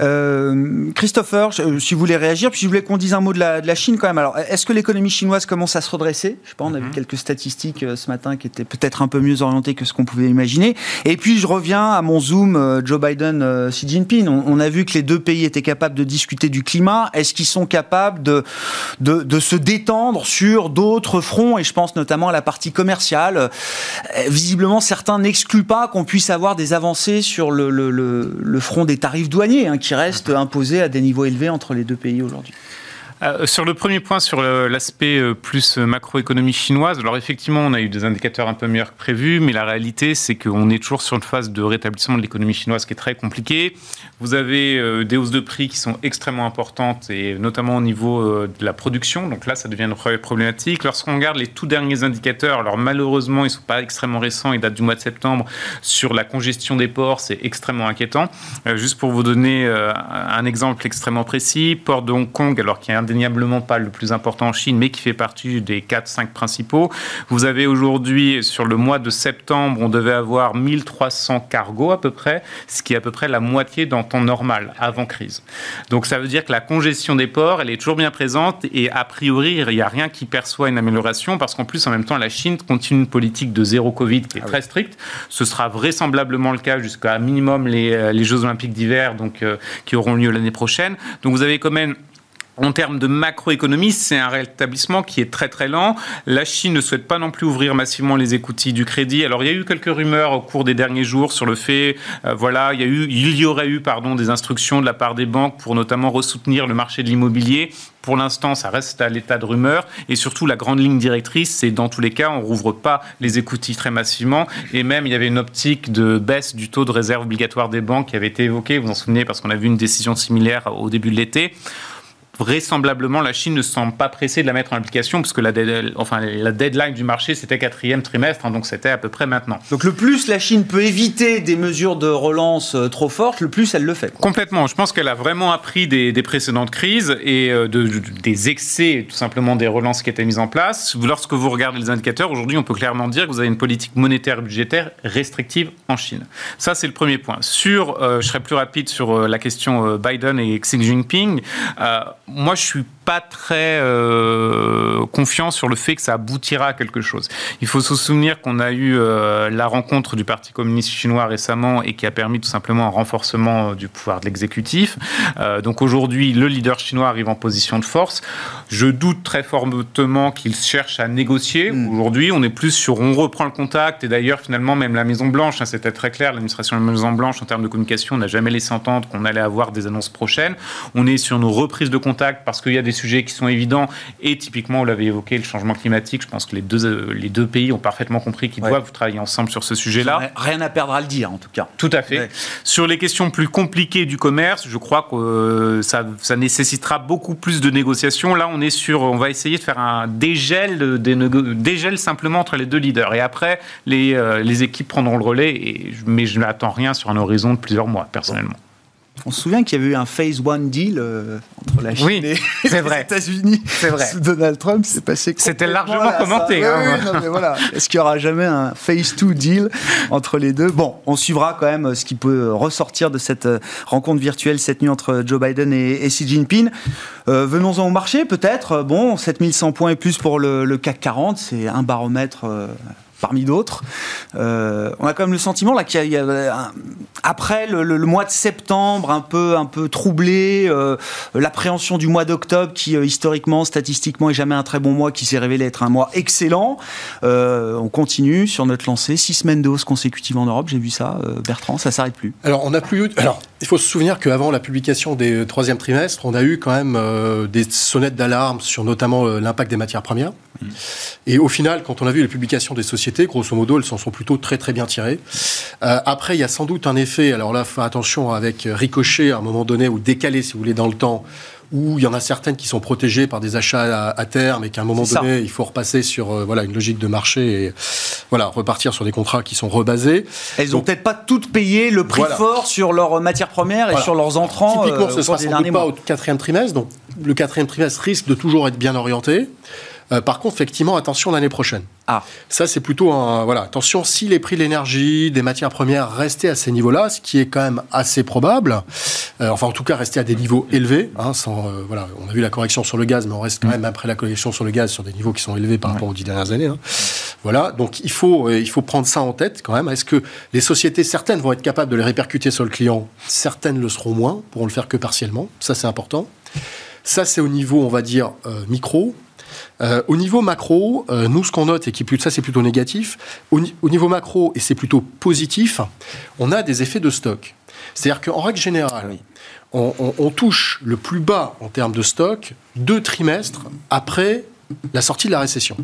Euh, Christopher, si vous voulez réagir, puis je voulais qu'on dise un mot de la, de la Chine quand même. Alors, est-ce que l'économie chinoise commence à se redresser? Je sais pas, on a vu mhm. quelques statistiques euh, ce matin qui étaient peut-être un peu mieux orientées que ce qu'on pouvait imaginer. Et puis, je reviens à mon zoom euh, Joe Biden, Xi Jinping. On, a vu que les deux pays étaient capables de discuter du climat. Est-ce qu'ils sont capables de, de, de, se détendre sur d'autres fronts? Et je pense notamment à la partie commerciale. Visiblement, certains n'excluent pas qu'on puisse avoir des avancées sur le, le, le, le front des tarifs douaniers. Qui reste imposé à des niveaux élevés entre les deux pays aujourd'hui. Euh, sur le premier point, sur l'aspect euh, plus macroéconomie chinoise, alors effectivement, on a eu des indicateurs un peu meilleurs que prévu, mais la réalité, c'est qu'on est toujours sur une phase de rétablissement de l'économie chinoise qui est très compliquée. Vous avez euh, des hausses de prix qui sont extrêmement importantes, et notamment au niveau de la production. Donc là, ça devient une problématique. Lorsqu'on regarde les tout derniers indicateurs, alors malheureusement, ils ne sont pas extrêmement récents, ils datent du mois de septembre, sur la congestion des ports, c'est extrêmement inquiétant. juste pour vous donner un exemple extrêmement précis, port de Hong Kong, alors qu'il y a un indéniablement pas le plus important en Chine, mais qui fait partie des 4-5 principaux. Vous avez aujourd'hui, sur le mois de septembre, on devait avoir 1300 cargos à peu près, ce qui est à peu près la moitié dans temps normal, avant crise. Donc ça veut dire que la congestion des ports, elle est toujours bien présente et a priori, il n'y a rien qui perçoit une amélioration parce qu'en plus, en même temps, la Chine continue une politique de zéro Covid qui est ah très stricte. Ce sera vraisemblablement le cas jusqu'à minimum les, euh, les Jeux Olympiques d'hiver, donc euh, qui auront lieu l'année prochaine. Donc vous avez quand même en termes de macroéconomie, c'est un rétablissement qui est très très lent. La Chine ne souhaite pas non plus ouvrir massivement les écoutilles du crédit. Alors il y a eu quelques rumeurs au cours des derniers jours sur le fait, euh, voilà, il y aurait eu pardon des instructions de la part des banques pour notamment ressoutenir le marché de l'immobilier. Pour l'instant, ça reste à l'état de rumeur. Et surtout, la grande ligne directrice, c'est dans tous les cas, on rouvre pas les écoutilles très massivement. Et même, il y avait une optique de baisse du taux de réserve obligatoire des banques qui avait été évoquée. Vous vous en souvenez parce qu'on a vu une décision similaire au début de l'été vraisemblablement, la Chine ne semble pas pressée de la mettre en application, puisque la, enfin, la deadline du marché, c'était quatrième trimestre, hein, donc c'était à peu près maintenant. Donc le plus la Chine peut éviter des mesures de relance euh, trop fortes, le plus elle le fait. Complètement. Je pense qu'elle a vraiment appris des, précédentes crises et euh, des excès, tout simplement, des relances qui étaient mises en place. Lorsque vous regardez les indicateurs, aujourd'hui, on peut clairement dire que vous avez une politique monétaire et budgétaire restrictive en Chine. Ça, c'est le premier point. Sur, euh, je serai plus rapide sur la question Biden et Xi Jinping moi, je suis pas très euh, confiant sur le fait que ça aboutira à quelque chose. Il faut se souvenir qu'on a eu euh, la rencontre du Parti communiste chinois récemment et qui a permis tout simplement un renforcement euh, du pouvoir de l'exécutif. donc aujourd'hui, le leader chinois arrive en position de force. Je doute très fortement qu'il cherche à négocier. Hmm. Aujourd'hui, on est plus sur on reprend le contact et d'ailleurs finalement même la Maison Blanche, hein, c'était très clair, l'administration de la Maison Blanche en termes de communication n'a jamais laissé entendre qu'on allait avoir des annonces prochaines. On est sur nos reprises de contact parce qu'il y a des sujets qui sont évidents. Et typiquement, vous l'avez évoqué, le changement climatique. Je pense que les deux, euh, les deux pays ont parfaitement compris qu'ils doivent travailler ensemble sur ce sujet-là. Rien à perdre à le dire, en tout cas. Tout à fait. Sur les questions plus compliquées du commerce, je crois que euh, ça, ça, nécessitera beaucoup plus de négociations. Là, on est sur, on va essayer de faire un dégel, dégel simplement entre les deux leaders. Et après, les, euh, les équipes prendront le relais. Et, mais je n'attends rien sur un horizon de plusieurs mois, personnellement. On se souvient qu'il y avait eu un phase one deal euh, entre la Chine et les États-Unis sous Donald Trump. C'est passé. C'était largement commenté. Hein. voilà. Est-ce qu'il y aura jamais un phase two deal entre les deux? Bon, on suivra quand même ce qui peut ressortir de cette euh, rencontre virtuelle cette nuit entre Joe Biden et, Xi Jinping. Euh, venons-en au marché, peut-être. Bon, 7100 points et plus pour le, CAC 40, c'est un baromètre parmi d'autres. Euh, on a quand même le sentiment là qu'il y, a, après le, mois de septembre un peu un peu troublé, euh, l'appréhension du mois d'octobre qui euh, historiquement, statistiquement est jamais un très bon mois, qui s'est révélé être un mois excellent. on continue sur notre lancée, six semaines de hausse consécutive en Europe. J'ai vu ça, Bertrand, ça s'arrête plus. Alors on a plus. Alors il faut se souvenir qu'avant la publication des troisième trimestres, on a eu quand même des sonnettes d'alarme sur notamment l'impact des matières premières. Mmh. Et au final, quand on a vu les publications des sociétés, grosso modo, elles s'en sont plutôt très très bien tirées. Euh, après, il y a sans doute un effet, alors là, faut attention avec ricochet à un moment donné, ou décalé, si vous voulez, dans le temps, où il y en a certaines qui sont protégées par des achats à, terme et qu'à un moment donné, il faut repasser sur euh, voilà, une logique de marché et voilà, repartir sur des contrats qui sont rebasés. Elles n'ont peut-être pas toutes payé le prix fort sur leurs matières premières et sur leurs entrants. Typiquement, ce sera sans doute pas au quatrième trimestre. Donc, le quatrième trimestre risque de toujours être bien orienté. Euh, par contre, effectivement, attention l'année prochaine. Ah. Ça, c'est plutôt un. Voilà, attention, si les prix de l'énergie, des matières premières restaient à ces niveaux-là, ce qui est quand même assez probable, euh, enfin, en tout cas, rester à des niveaux élevés, hein, sans. Euh, voilà, on a vu la correction sur le gaz, mais on reste quand même, après la correction sur le gaz, sur des niveaux qui sont élevés par rapport aux dix dernières années. Hein. Voilà, donc il faut, il faut prendre ça en tête quand même. Est-ce que les sociétés, certaines vont être capables de les répercuter sur le client, certaines le seront moins, pourront le faire que partiellement. Ça, c'est important. Ça, c'est au niveau, on va dire, micro. Euh, au niveau macro, euh, nous, ce qu'on note, et qui ça c'est plutôt négatif, au, niveau macro, et c'est plutôt positif, on a des effets de stock. C'est-à-dire qu'en règle générale, on, touche le plus bas en termes de stock deux trimestres après la sortie de la récession.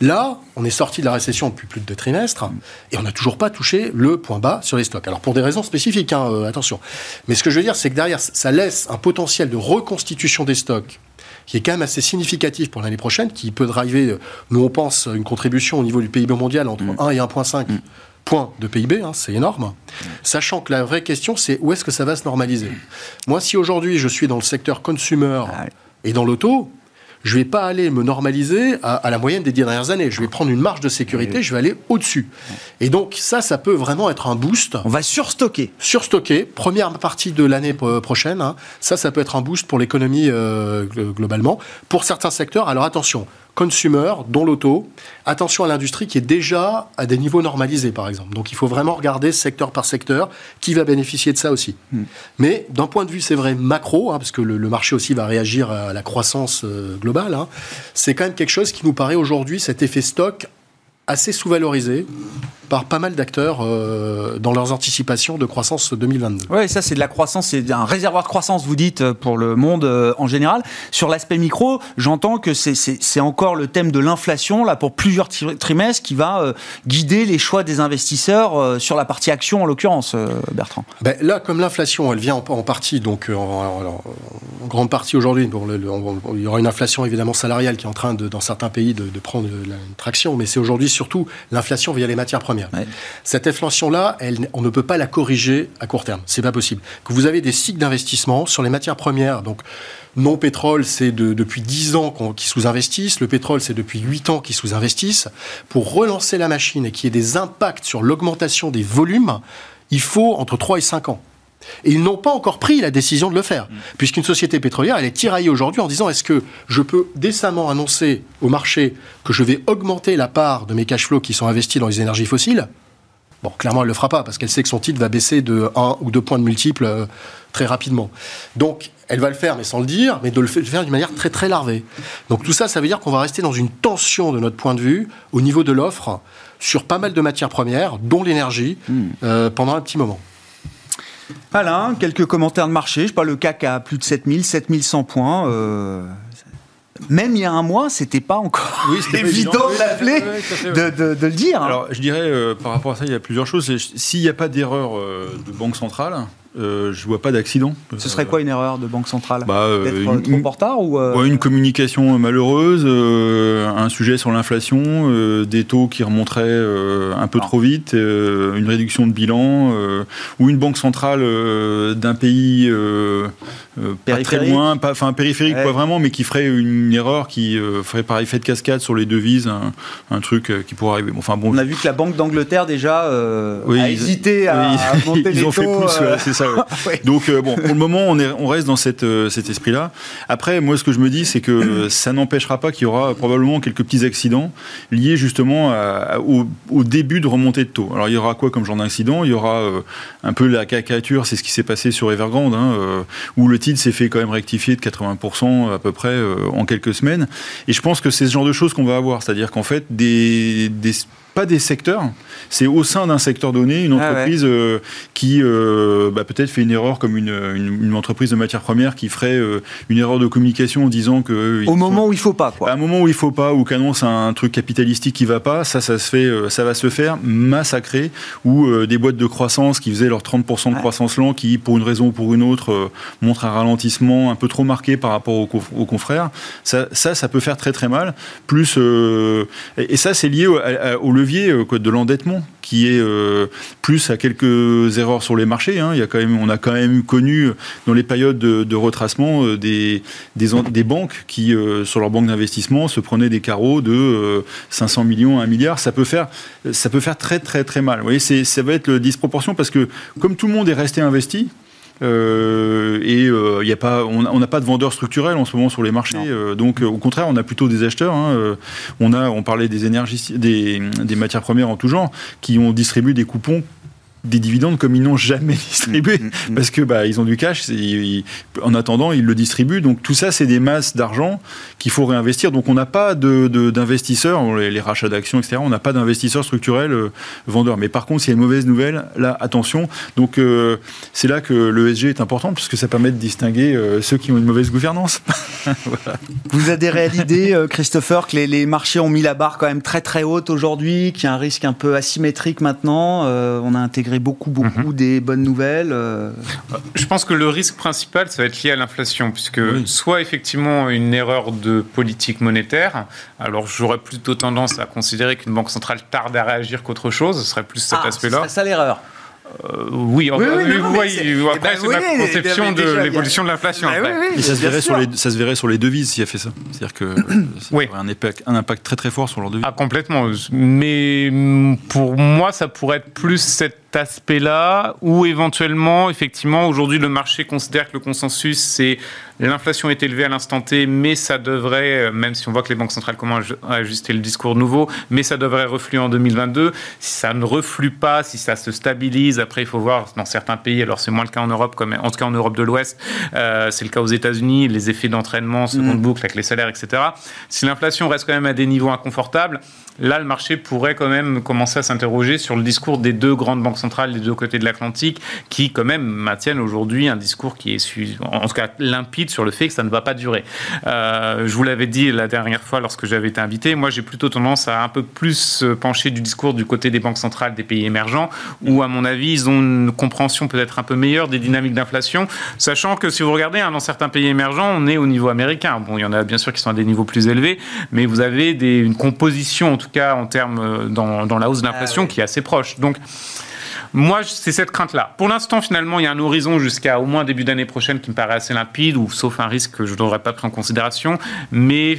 Là, on est sorti de la récession depuis plus de deux trimestres et on n'a toujours pas touché le point bas sur les stocks. Alors pour des raisons spécifiques, hein, euh, attention. Mais ce que je veux dire, c'est que derrière, ça laisse un potentiel de reconstitution des stocks qui est quand même assez significatif pour l'année prochaine, qui peut driver, nous on pense, une contribution au niveau du PIB mondial entre 1 mm. et 1,5 mm. points de PIB, hein, c'est énorme. Sachant que la vraie question, c'est où est-ce que ça va se normaliser? Moi, si aujourd'hui je suis dans le secteur consumer ah et dans l'auto, je ne vais pas aller me normaliser à, la moyenne des dix dernières années. Je vais prendre une marge de sécurité, je vais aller au-dessus. Et donc ça, ça peut vraiment être un boost. On va surstocker. Surstocker, première partie de l'année prochaine. Hein. Ça, ça peut être un boost pour l'économie euh, globalement. Pour certains secteurs, alors attention, consumer, dont l'auto. Attention à l'industrie qui est déjà à des niveaux normalisés, par exemple. Donc il faut vraiment regarder secteur par secteur qui va bénéficier de ça aussi. Hmm. Mais d'un point de vue, c'est vrai, macro, hein, parce que le, marché aussi va réagir à la croissance euh, globale, hein, c'est quand même quelque chose qui nous paraît aujourd'hui, cet effet stock, assez sous-valorisé par pas mal d'acteurs euh, dans leurs anticipations de croissance 2022. Oui, ça c'est de la croissance, c'est un réservoir de croissance, vous dites, euh, pour le monde euh, en général. Sur l'aspect micro, j'entends que c'est encore le thème de l'inflation, là, pour plusieurs trimestres, qui va guider les choix des investisseurs sur la partie action, en l'occurrence, Bertrand. Ben, là, comme l'inflation, elle vient en, partie, donc en, grande partie aujourd'hui, il y aura une inflation évidemment salariale qui est en train, de, dans certains pays, de, prendre une traction, mais c'est aujourd'hui surtout l'inflation via les matières premières. Cette inflation-là, on ne peut pas la corriger à court terme. C'est pas possible. Que vous avez des cycles d'investissement sur les matières premières, donc non pétrole, c'est depuis 10 ans qu'ils sous-investissent. Le pétrole, c'est depuis 8 ans qu'ils sous-investissent. Pour relancer la machine et qu'il y ait des impacts sur l'augmentation des volumes, il faut entre 3 et 5 ans. Et ils n'ont pas encore pris la décision de le faire, mm. puisqu'une société pétrolière, elle est tiraillée aujourd'hui en disant est-ce que je peux décemment annoncer au marché que je vais augmenter la part de mes cash flows qui sont investis dans les énergies fossiles? Bon, clairement, elle ne le fera pas, parce qu'elle sait que son titre va baisser de 1 ou 2 points de multiple euh, très rapidement. Donc, elle va le faire, mais sans le dire, mais de le faire d'une manière très très larvée. Donc tout ça, ça veut dire qu'on va rester dans une tension de notre point de vue au niveau de l'offre sur pas mal de matières premières, dont l'énergie, mm. euh, pendant un petit moment. Alain, quelques commentaires de marché. Je sais pas, le CAC a plus de 7000, 7100 points. Euh, même il y a un mois, c'était pas encore oui, évident de l'appeler, de, le dire. Alors, je dirais, euh, par rapport à ça, il y a plusieurs choses. S'il n'y a pas d'erreur euh, de banque centrale, euh, je vois pas d'accident. Ce serait quoi une erreur de banque centrale bah, euh, une, trop en retard ou Une communication malheureuse, un sujet sur l'inflation, des taux qui remonteraient un peu trop vite, une réduction de bilan, ou une banque centrale d'un pays pas très loin, pas, enfin périphérique pas vraiment, mais qui ferait une erreur qui ferait par effet de cascade sur les devises, un, truc qui pourrait arriver. enfin, bon, On a vu que la Banque d'Angleterre déjà a hésité à, monter ils les ont fait plus, c'est ça. Donc euh, bon, pour le moment, on, est, on reste dans cette, euh, cet esprit-là. Après, moi, ce que je me dis, c'est que ça n'empêchera pas qu'il y aura probablement quelques petits accidents liés justement au, début de remontée de taux. Alors, il y aura quoi comme genre d'incident? Il y aura euh, un peu la caricature, c'est ce qui s'est passé sur Evergrande, hein, où le titre s'est fait quand même rectifier de 80% à peu près en quelques semaines. Et je pense que c'est ce genre de choses qu'on va avoir, c'est-à-dire qu'en fait, des, des pas des secteurs, c'est au sein d'un secteur donné, une ah entreprise euh, qui euh, bah, peut-être fait une erreur comme une, une, entreprise de matières premières qui ferait euh, une erreur de communication en disant que... au moment où il faut pas, quoi. À un moment où il faut pas, ou qu'annonce un truc capitalistique qui va pas, ça, ça, se fait, ça va se faire massacrer, ou des boîtes de croissance qui faisaient leur 30% de croissance lent, qui, pour une raison ou pour une autre, montrent un ralentissement un peu trop marqué par rapport aux, confrères, ça, ça, ça, peut faire très très mal. Plus, et, ça, c'est lié au, au levier euh, de l'endettement qui est euh, plus à quelques erreurs sur les marchés. Hein. Il y a quand même, on a quand même connu dans les périodes de, retracement euh, des, banques qui, sur leur banque d'investissement, se prenaient des carreaux de 500 millions à 1 milliard. Ça peut faire, très mal. Vous voyez, ça va être le disproportion parce que comme tout le monde est resté investi, euh, et euh, y a pas, on n'a pas de vendeurs structurels en ce moment sur les marchés. Euh, donc, au contraire, on a plutôt des acheteurs. Hein. on, a, on parlait des énergies, des, des, matières premières en tout genre, qui ont distribué des coupons des dividendes comme ils n'ont jamais distribué. Mm, mm, mm. parce que bah, ils ont du cash en attendant ils le distribuent. Donc tout ça c'est des masses d'argent qu'il faut réinvestir. Donc on n'a pas de, d'investisseurs les, rachats d'actions etc on n'a pas d'investisseurs structurels euh, vendeurs. Mais par contre s'il y a une mauvaise nouvelle là attention. Donc euh, c'est là que l'ESG est important parce que ça permet de distinguer euh, ceux qui ont une mauvaise gouvernance. Vous adhérez à l'idée Christopher que les, marchés ont mis la barre quand même très très haute aujourd'hui qu'il y a un risque un peu asymétrique maintenant on a intégré beaucoup, beaucoup mhm. des bonnes nouvelles euh. Je pense que le risque principal, ça va être lié à l'inflation, puisque soit effectivement une erreur de politique monétaire, alors j'aurais plutôt tendance à considérer qu'une banque centrale tarde à réagir qu'autre chose, ce serait plus cet ah, aspect-là. C'est ça l'erreur. Euh, oui, oui, vous voyez, après, eh ben c'est ma conception de l'évolution de l'inflation. et ça se, verrait sur les, ça se verrait sur les devises s'il a fait ça. C'est-à-dire que ça aurait un impact, un impact très très fort sur leurs devises. Ah, complètement. Mais pour moi, ça pourrait être plus cette aspect-là, ou éventuellement, effectivement, aujourd'hui, le marché considère que le consensus, c'est l'inflation est élevée à l'instant T, mais ça devrait, même si on voit que les banques centrales commencent à ajuster le discours nouveau, mais ça devrait refluer en 2022. Si ça ne reflue pas, si ça se stabilise, après, il faut voir dans certains pays, alors c'est moins le cas en Europe, comme, en tout cas en Europe de l'Ouest, euh, c'est le cas aux États-Unis, les effets d'entraînement, seconde mm. boucle avec les salaires, etc. Si l'inflation reste quand même à des niveaux inconfortables, là, le marché pourrait quand même commencer à s'interroger sur le discours des deux grandes banques centrales des deux côtés de l'Atlantique, qui quand même maintiennent aujourd'hui un discours qui est, en tout cas, limpide sur le fait que ça ne va pas durer. Euh, je vous l'avais dit la dernière fois lorsque j'avais été invité, moi j'ai plutôt tendance à un peu plus pencher du discours du côté des banques centrales des pays émergents, où à mon avis, ils ont une compréhension peut-être un peu meilleure des dynamiques d'inflation, sachant que si vous regardez, hein, dans certains pays émergents, on est au niveau américain. Bon, il y en a bien sûr qui sont à des niveaux plus élevés, mais vous avez une composition, en tout cas en termes euh, dans, dans la hausse de l'inflation, ah qui est assez proche. Donc, moi, c'est cette crainte-là. Pour l'instant, finalement, il y a un horizon jusqu'à au moins début d'année prochaine qui me paraît assez limpide, ou sauf un risque que je n'aurais pas pris en considération. Mais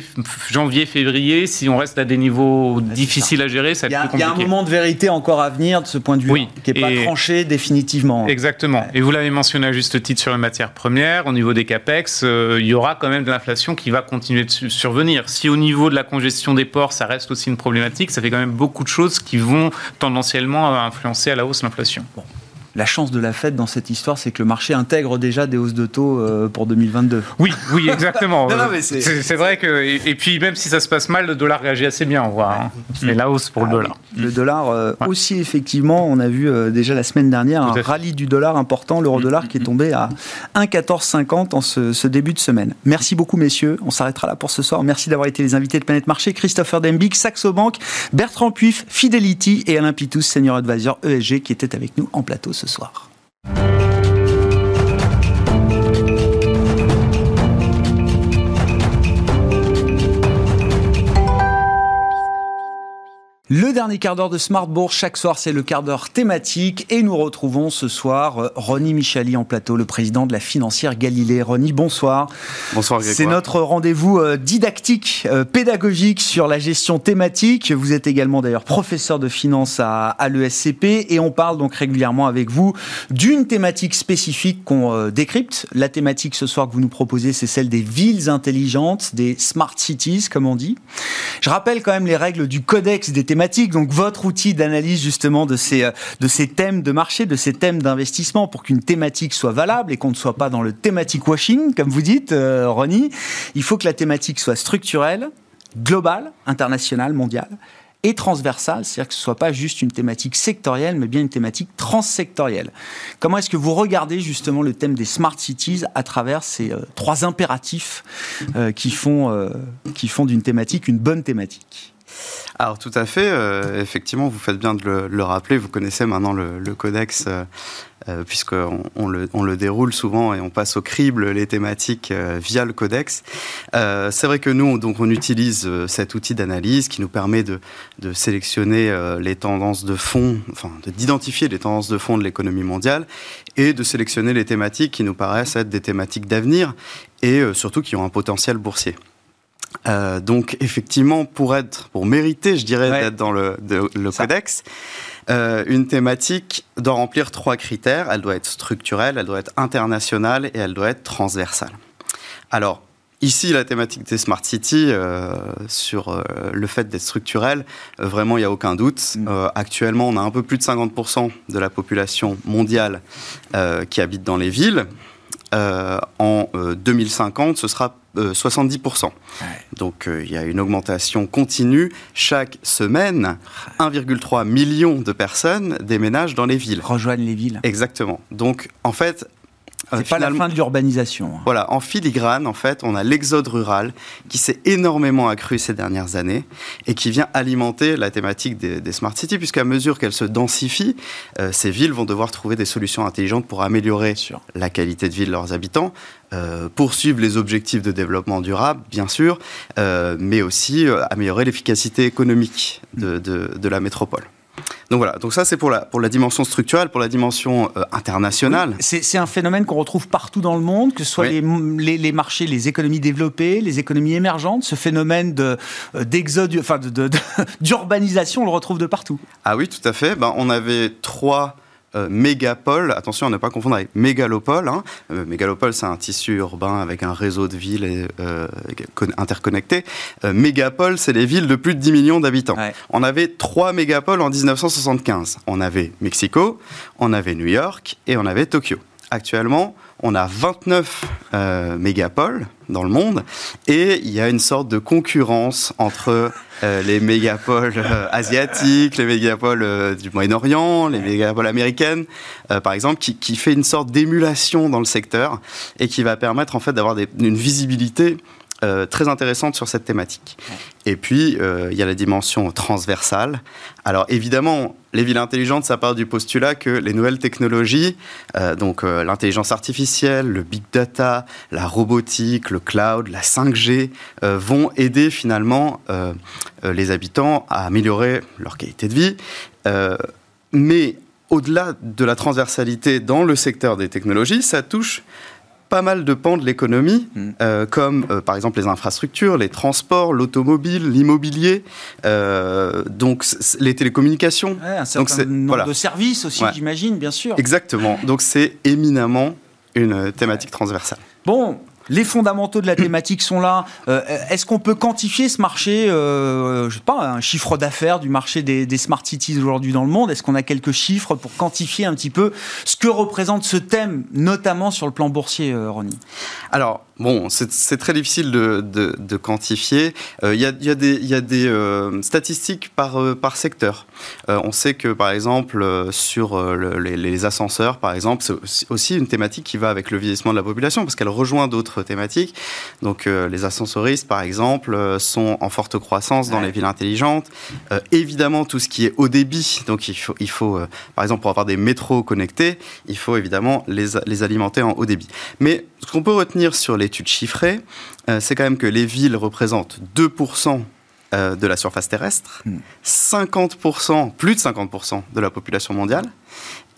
janvier, février, si on reste à des niveaux difficiles à gérer, ça va être plus compliqué. Il y a un moment de vérité encore à venir de ce point de vue, oui, qui n'est pas tranché définitivement. Exactement. Et vous l'avez mentionné à juste titre sur les matières premières, au niveau des capex, euh, il y aura quand même de l'inflation qui va continuer de survenir. Si au niveau de la congestion des ports, ça reste aussi une problématique, ça fait quand même beaucoup de choses qui vont tendanciellement influencer à la hausse l'inflation. Bon la chance de la fête dans cette histoire, c'est que le marché intègre déjà des hausses de taux euh, pour 2022. Oui, oui, exactement. c'est vrai que et, puis même si ça se passe mal, le dollar réagit assez bien, on voit. Hein. C'est la hausse pour le ah dollar. Le dollar euh, aussi effectivement, on a vu euh, déjà la semaine dernière un rallye du dollar important, l'euro-dollar qui est tombé à 1,1450 en ce, début de semaine. Merci beaucoup messieurs, on s'arrêtera là pour ce soir. Merci d'avoir été les invités de Planète Marché, Christopher Dembic, Saxo Bank, Bertrand Puif, Fidelity et Alain Pitous, senior advisor ESG qui était avec nous en plateau ce soir ce soir. Le dernier quart d'heure de Smart Bourse, chaque soir, c'est le quart d'heure thématique. Et nous retrouvons ce soir euh, Ronnie Michali en plateau, le président de la financière Galilée. Ronnie, bonsoir. Bonsoir, C'est notre rendez-vous euh, didactique, euh, pédagogique sur la gestion thématique. Vous êtes également d'ailleurs professeur de finance à, à l'ESCP et on parle donc régulièrement avec vous d'une thématique spécifique qu'on décrypte. La thématique ce soir que vous nous proposez, c'est celle des villes intelligentes, des smart cities, comme on dit. Je rappelle quand même les règles du codex des thématiques donc votre outil d'analyse justement de ces, euh, de ces thèmes de marché, de ces thèmes d'investissement pour qu'une thématique soit valable et qu'on ne soit pas dans le thématique washing, comme vous dites, euh, Ronnie. Il faut que la thématique soit structurelle, globale, internationale, mondiale et transversale, c'est-à-dire que ce ne soit pas juste une thématique sectorielle, mais bien une thématique transsectorielle. Comment est-ce que vous regardez justement le thème des smart cities à travers ces euh, trois impératifs qui font, qui font d'une thématique une bonne thématique? Alors tout à fait, euh, effectivement, vous faites bien de le, rappeler, vous connaissez maintenant le, codex, euh, euh, puisqu'on on le, on le, déroule souvent et on passe au crible les thématiques via le codex. C'est vrai que nous, donc, on utilise cet outil d'analyse qui nous permet de, de sélectionner les tendances de fond, enfin d'identifier les tendances de fond de l'économie mondiale et de sélectionner les thématiques qui nous paraissent être des thématiques d'avenir et surtout qui ont un potentiel boursier. Euh, donc effectivement, pour être, pour mériter, je dirais, d'être dans le, le codex, euh, une thématique doit remplir trois critères. Elle doit être structurelle, elle doit être internationale et elle doit être transversale. Alors, Ici, la thématique des Smart Cities, euh, sur le fait d'être structurelle, vraiment, il n'y a aucun doute. Mm. Actuellement, on a un peu plus de 50% de la population mondiale qui habite dans les villes. en 2050, ce sera 70%. Euh, Donc euh, il y a une augmentation continue. Chaque semaine, 1,3 million de personnes déménagent dans les villes. Rejoignent les villes. Exactement. Donc en fait, c'est pas la fin de l'urbanisation. Hein. Voilà, en filigrane, en fait, on a l'exode rural qui s'est énormément accru ces dernières années et qui vient alimenter la thématique des, smart cities, puisqu'à mesure qu'elles se densifient, euh, ces villes vont devoir trouver des solutions intelligentes pour améliorer la qualité de vie de leurs habitants, euh, poursuivre les objectifs de développement durable, bien sûr, euh, mais aussi améliorer l'efficacité économique de, de la métropole. Donc voilà, donc ça c'est pour la, pour la dimension structurelle, pour la dimension euh, internationale. c'est un phénomène qu'on retrouve partout dans le monde, que ce soit les, les, marchés, les économies développées, les économies émergentes, ce phénomène d'exode, de, d'exode, enfin d'urbanisation, on le retrouve de partout. Ah oui, tout à fait. Ben, on avait trois euh, mégapole, attention à ne pas confondre avec mégalopole. Hein. Euh, mégalopole, c'est un tissu urbain avec un réseau de villes euh, interconnectés. mégapole, c'est les villes de plus de 10 millions d'habitants. On avait trois mégapoles en 1975. On avait Mexico, on avait New York et on avait Tokyo. actuellement, on a 29 euh, mégapoles dans le monde et il y a une sorte de concurrence entre euh, les mégapoles euh, asiatiques, les mégapoles du Moyen-Orient, les mégapoles américaines, par exemple, qui, qui fait une sorte d'émulation dans le secteur et qui va permettre en fait d'avoir une visibilité euh, très intéressante sur cette thématique. Et puis, euh, il y a la dimension transversale. Alors, évidemment, les villes intelligentes, ça part du postulat que les nouvelles technologies, euh, donc l'intelligence artificielle, le big data, la robotique, le cloud, la 5G, euh, vont aider finalement les habitants à améliorer leur qualité de vie. Mais au-delà de la transversalité dans le secteur des technologies, ça touche pas mal de pans de l'économie, Mm. euh, comme euh, par exemple les infrastructures, les transports, l'automobile, l'immobilier, euh, donc les télécommunications. Ouais, un Donc certain nombre voilà. de services aussi, Ouais. j'imagine, bien sûr. Exactement. Donc c'est éminemment une thématique transversale. Bon, les fondamentaux de la thématique sont là. Euh, Est-ce qu'on peut quantifier ce marché, euh, je sais pas, un chiffre d'affaires du marché des, des smart cities aujourd'hui dans le monde? Est-ce qu'on a quelques chiffres pour quantifier un petit peu ce que représente ce thème, notamment sur le plan boursier, euh, Ronnie? Alors, bon, c'est très difficile de, de- de quantifier. Euh, Il y, a, il y a des, il y a des, euh, statistiques par, euh, par secteur. On sait que, par exemple, sur le- les, les ascenseurs, par exemple, c'est aussi- une thématique qui va avec le vieillissement de la population, parce qu'elle rejoint d'autres thématiques. Donc, les ascensoristes, par exemple, sont en forte croissance dans Ouais. les villes intelligentes. Évidemment, tout ce qui est haut débit, donc il faut, il faut par exemple, pour avoir des métros connectés, il faut évidemment les, les alimenter en haut débit. Mais ce qu'on peut retenir sur l'étude chiffrée, euh, c'est quand même que les villes représentent 2% euh, de la surface terrestre, Hmm. 50%, plus de 50% de la population mondiale,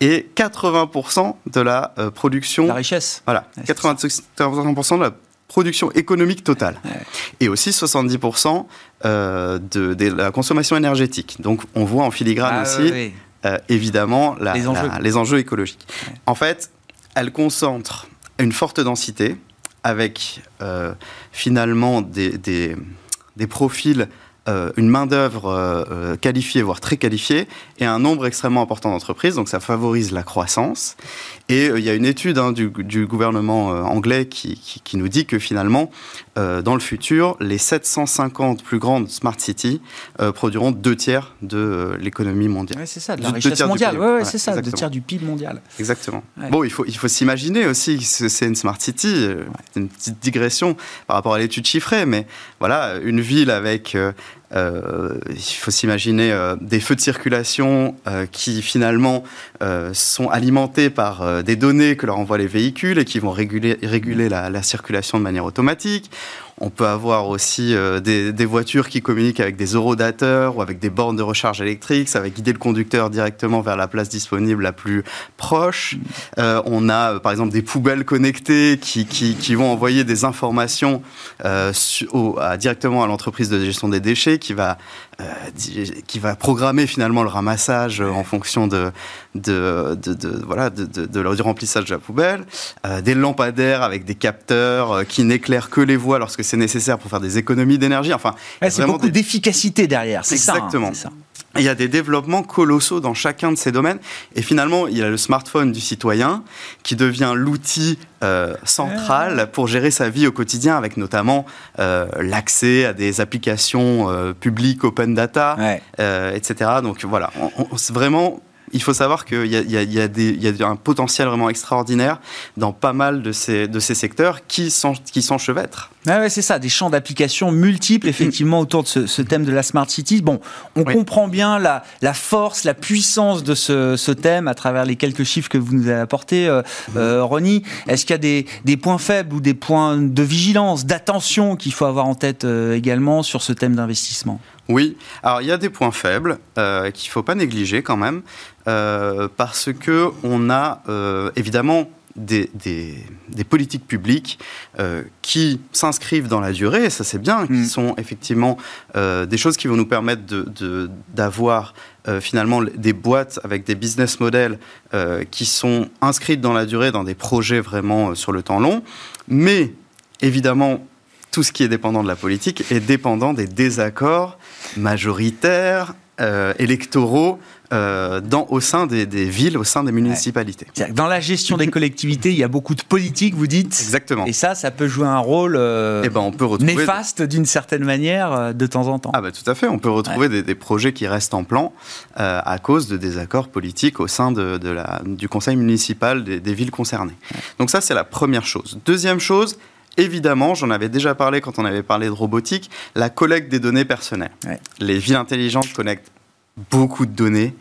et 80% de la euh, production La richesse voilà, Ouais, c'est 80% de la production économique totale. Ouais. Et aussi 70% euh, de, de la consommation énergétique. Donc on voit en filigrane Ah, aussi, euh, évidemment, la- Les enjeux. la- les enjeux écologiques. Ouais. En fait, elle concentre une forte densité avec euh, finalement des, des- des profils, euh, une main-d'œuvre euh, euh, qualifiée, voire très qualifiée, et un nombre extrêmement important d'entreprises. Donc ça favorise la croissance. Et euh, il y a une étude hein, du, du gouvernement anglais qui, qui- qui nous dit que finalement, dans le futur, les 750 plus grandes smart cities produiront deux tiers de l'économie mondiale. Ouais, c'est ça, de la richesse mondiale. Ouais, ouais, Ouais, c'est ça, deux tiers du PIB mondial. Exactement. Bon, il faut, il faut s'imaginer aussi que c'est une smart city. une petite digression par rapport à l'étude chiffrée, mais voilà, une ville avec. Euh, il faut s'imaginer euh, des feux de circulation euh, qui finalement euh, sont alimentés par euh, des données que leur envoient les véhicules et qui vont réguler, réguler la, la circulation de manière automatique. On peut avoir aussi euh, des, voitures qui communiquent avec des eurodateurs ou avec des bornes de recharge électrique. Ça va guider le conducteur directement vers la place disponible la plus proche. Euh, on a, euh, par exemple, des poubelles connectées qui, vont envoyer des informations directement à l'entreprise de gestion des déchets qui va, qui va programmer finalement le ramassage euh, en fonction de, de, de, de- voilà, de, de- de- du remplissage de la poubelle. Euh, des lampadaires avec des capteurs euh, qui n'éclairent que les voies lorsque c'est nécessaire pour faire des économies d'énergie. Enfin, c'est beaucoup des- d'efficacité derrière, c'est ça. hein, Exactement. ça. Il y a des développements colossaux dans chacun de ces domaines. Et finalement, il y a le smartphone du citoyen qui devient l'outil euh, central pour gérer sa vie au quotidien, avec notamment euh, l'accès à des applications euh, publiques open data, Ouais. etc. Donc voilà, on- on- c'est vraiment. Il faut savoir qu'il y a, y y un potentiel vraiment extraordinaire dans pas mal de ces, de ces secteurs qui s'enchevêtrent. Ouais, c'est ça, des champs d'application multiples, effectivement, autour de ce, ce thème de la Smart City. Bon, on Oui. comprend bien la, la force, la puissance de ce, ce thème à travers les quelques chiffres que vous nous avez apportés, euh, euh, Ronnie. Est-ce qu'il y a des, des points faibles ou des points de vigilance, d'attention qu'il faut avoir en tête euh, également sur ce thème d'investissement? Oui, alors il y a des points faibles euh, qu'il ne faut pas négliger quand même, parce que on a évidemment des, des- des politiques publiques euh, qui s'inscrivent dans la durée, et ça c'est bien, qui Mm. sont effectivement euh, des choses qui vont nous permettre de- de- d'avoir euh, finalement des boîtes avec des business models qui sont inscrites dans la durée, dans des projets vraiment sur le temps long, mais évidemment tout ce qui est dépendant de la politique est dépendant des désaccords majoritaires électoraux euh, dans, au sein des, des, villes, au sein des municipalités. Dans la gestion des collectivités, il y a beaucoup de politique, vous dites Exactement. Et ça, ça peut jouer un rôle euh, eh ben, on peut retrouver néfaste d'une certaine manière euh, de temps en temps. Ah bah, tout à fait, on peut retrouver ouais. des, des, projets qui restent en plan euh, à cause de désaccords politiques au sein de, de la, du conseil municipal des, des villes concernées. Ouais. Donc ça, c'est la première chose. Deuxième chose, Évidemment, j'en avais déjà parlé quand on avait parlé de robotique, la collecte des données personnelles. Ouais. Les villes intelligentes connectent beaucoup de données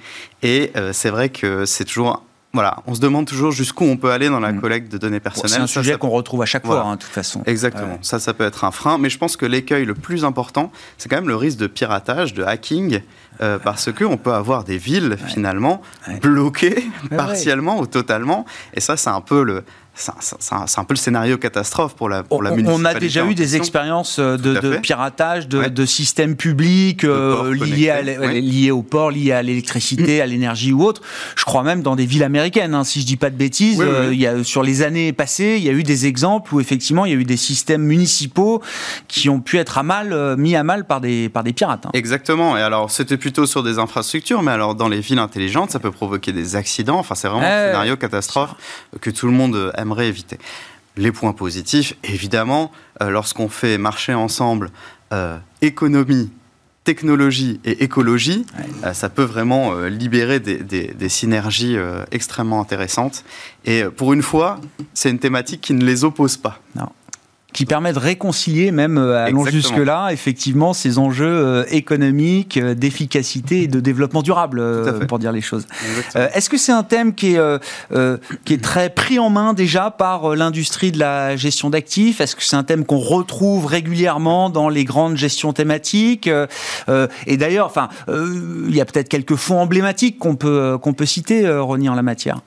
et euh, c'est vrai que c'est toujours voilà, on se demande toujours jusqu'où on peut aller dans la collecte de données personnelles. Bon, c'est un sujet qu'on retrouve à chaque voilà. fois, hein, de toute façon. Exactement. Ouais. Ça, ça peut être un frein. Mais je pense que l'écueil le plus important, c'est quand même le risque de piratage, de hacking, euh, parce qu'on peut avoir des villes, ouais. finalement, ouais. bloquées partiellement ou totalement. Et ça, c'est un peu le, c'est un, peu le scénario catastrophe pour la, pour la On a déjà eu des expériences de, de piratage de, ouais. de, systèmes publics euh, liés, à, ouais. liés au port, liés à l'électricité, mmh. à l'énergie ou autre. Je crois même dans des villes américaines, hein, si je dis pas de bêtises. Oui, oui. Euh, il y a, sur les années passées, il y a eu des exemples où effectivement il y a eu des systèmes municipaux qui ont pu être à mal, euh, mis à mal par des, par des pirates. Hein. Exactement. Et alors c'était plutôt sur des infrastructures, mais alors dans les villes intelligentes, ça peut provoquer des accidents. Enfin, c'est vraiment un scénario catastrophe que tout le monde aime éviter. Les points positifs, évidemment, euh, lorsqu'on fait marcher ensemble euh, économie, technologie et écologie, ouais. euh, ça peut vraiment libérer des, des, des synergies extrêmement intéressantes. Et pour une fois, c'est une thématique qui ne les oppose pas. Non qui permet de réconcilier, même euh, allons jusque-là, effectivement, ces enjeux euh, économiques, euh, d'efficacité et de développement durable, pour dire les choses. Est-ce que c'est un thème qui est, euh, qui est très pris en main déjà par l'industrie de la gestion d'actifs? Est-ce que c'est un thème qu'on retrouve régulièrement dans les grandes gestions thématiques? Et d'ailleurs, enfin, il y a peut-être quelques fonds emblématiques qu'on peut, qu'on peut citer, Ronnie, en la matière.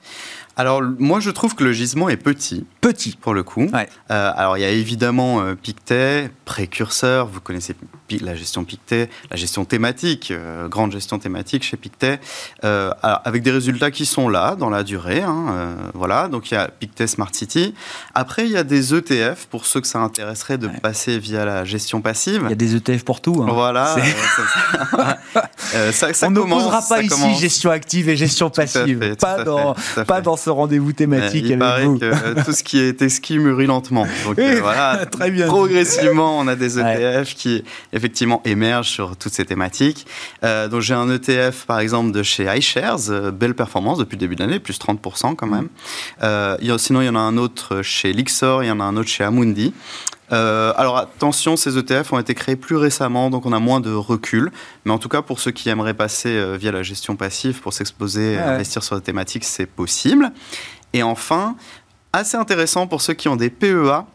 Alors, moi, je trouve que le gisement est petit. Petit. Pour le coup. Ouais. Euh, alors, il y a évidemment euh, Pictet, précurseur, vous connaissez la gestion Pictet, la gestion thématique, euh, grande gestion thématique chez Pictet, alors, avec des résultats qui sont là, dans la durée. Hein, voilà, donc il y a Pictet Smart City. Après, il y a des ETF, pour ceux que ça intéresserait de ouais. passer via la gestion passive. Il y a des ETF pour tout. Hein. Voilà. ça, ça, On n'opposera pas ici commence. gestion active et gestion passive. Fait, pas, dans, pas dans ce rendez-vous thématique il avec vous. Que tout ce qui est esquis mûrit lentement. Donc euh, voilà, Très bien progressivement, on a des ETF ouais. qui effectivement émergent sur toutes ces thématiques. Euh, donc j'ai un ETF par exemple de chez iShares, euh, belle performance depuis le début de l'année, plus 30% quand même. Euh, a, sinon il y en a un autre chez Lixor, il y en a un autre chez Amundi. Euh, alors attention, ces ETF ont été créés plus récemment, donc on a moins de recul. Mais en tout cas, pour ceux qui aimeraient passer euh, via la gestion passive pour s'exposer, ouais. investir sur des thématiques, c'est possible. Et enfin, assez intéressant pour ceux qui ont des PEA.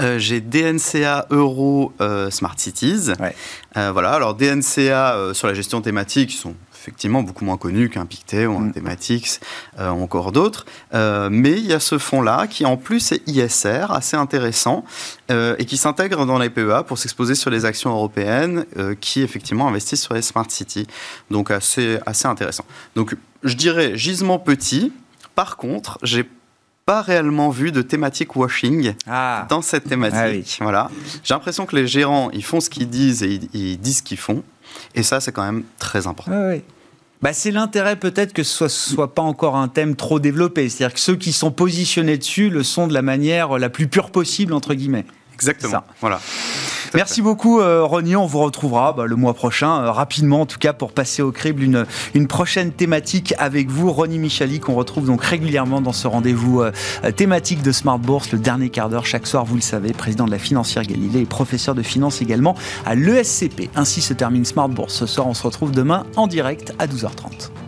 Euh, j'ai DNCA Euro Smart Cities. Ouais. Voilà, alors DNCA sur la gestion thématique, ils sont effectivement beaucoup moins connu qu'un Pictet ou un mmh. Thematics, euh, ou encore d'autres. Euh, mais il y a ce fonds-là qui en plus est ISR, assez intéressant, euh, et qui s'intègre dans les PEA pour s'exposer sur les actions européennes qui effectivement investissent sur les Smart Cities. Donc assez, assez intéressant. Donc je dirais gisement petit. Par contre, j'ai pas réellement vu de thématique washing ah. dans cette thématique. Ah oui. Voilà. J'ai l'impression que les gérants, ils font ce qu'ils disent et ils, ils disent ce qu'ils font. Et ça, c'est quand même très important. Ah oui. Bah, c'est l'intérêt peut-être que ce soit, soit pas encore un thème trop développé. C'est-à-dire que ceux qui sont positionnés dessus le sont de la manière la plus pure possible, entre guillemets. Exactement. Voilà. Merci beaucoup, euh, Ronnie. On vous retrouvera bah, le mois prochain, euh, rapidement en tout cas, pour passer au crible une, une prochaine thématique avec vous, Ronnie Michali, qu'on retrouve donc régulièrement dans ce rendez-vous euh, thématique de Smart Bourse, le dernier quart d'heure chaque soir, vous le savez, président de la financière Galilée et professeur de finance également à l'ESCP. Ainsi se termine Smart Bourse. Ce soir, on se retrouve demain en direct à 12h30.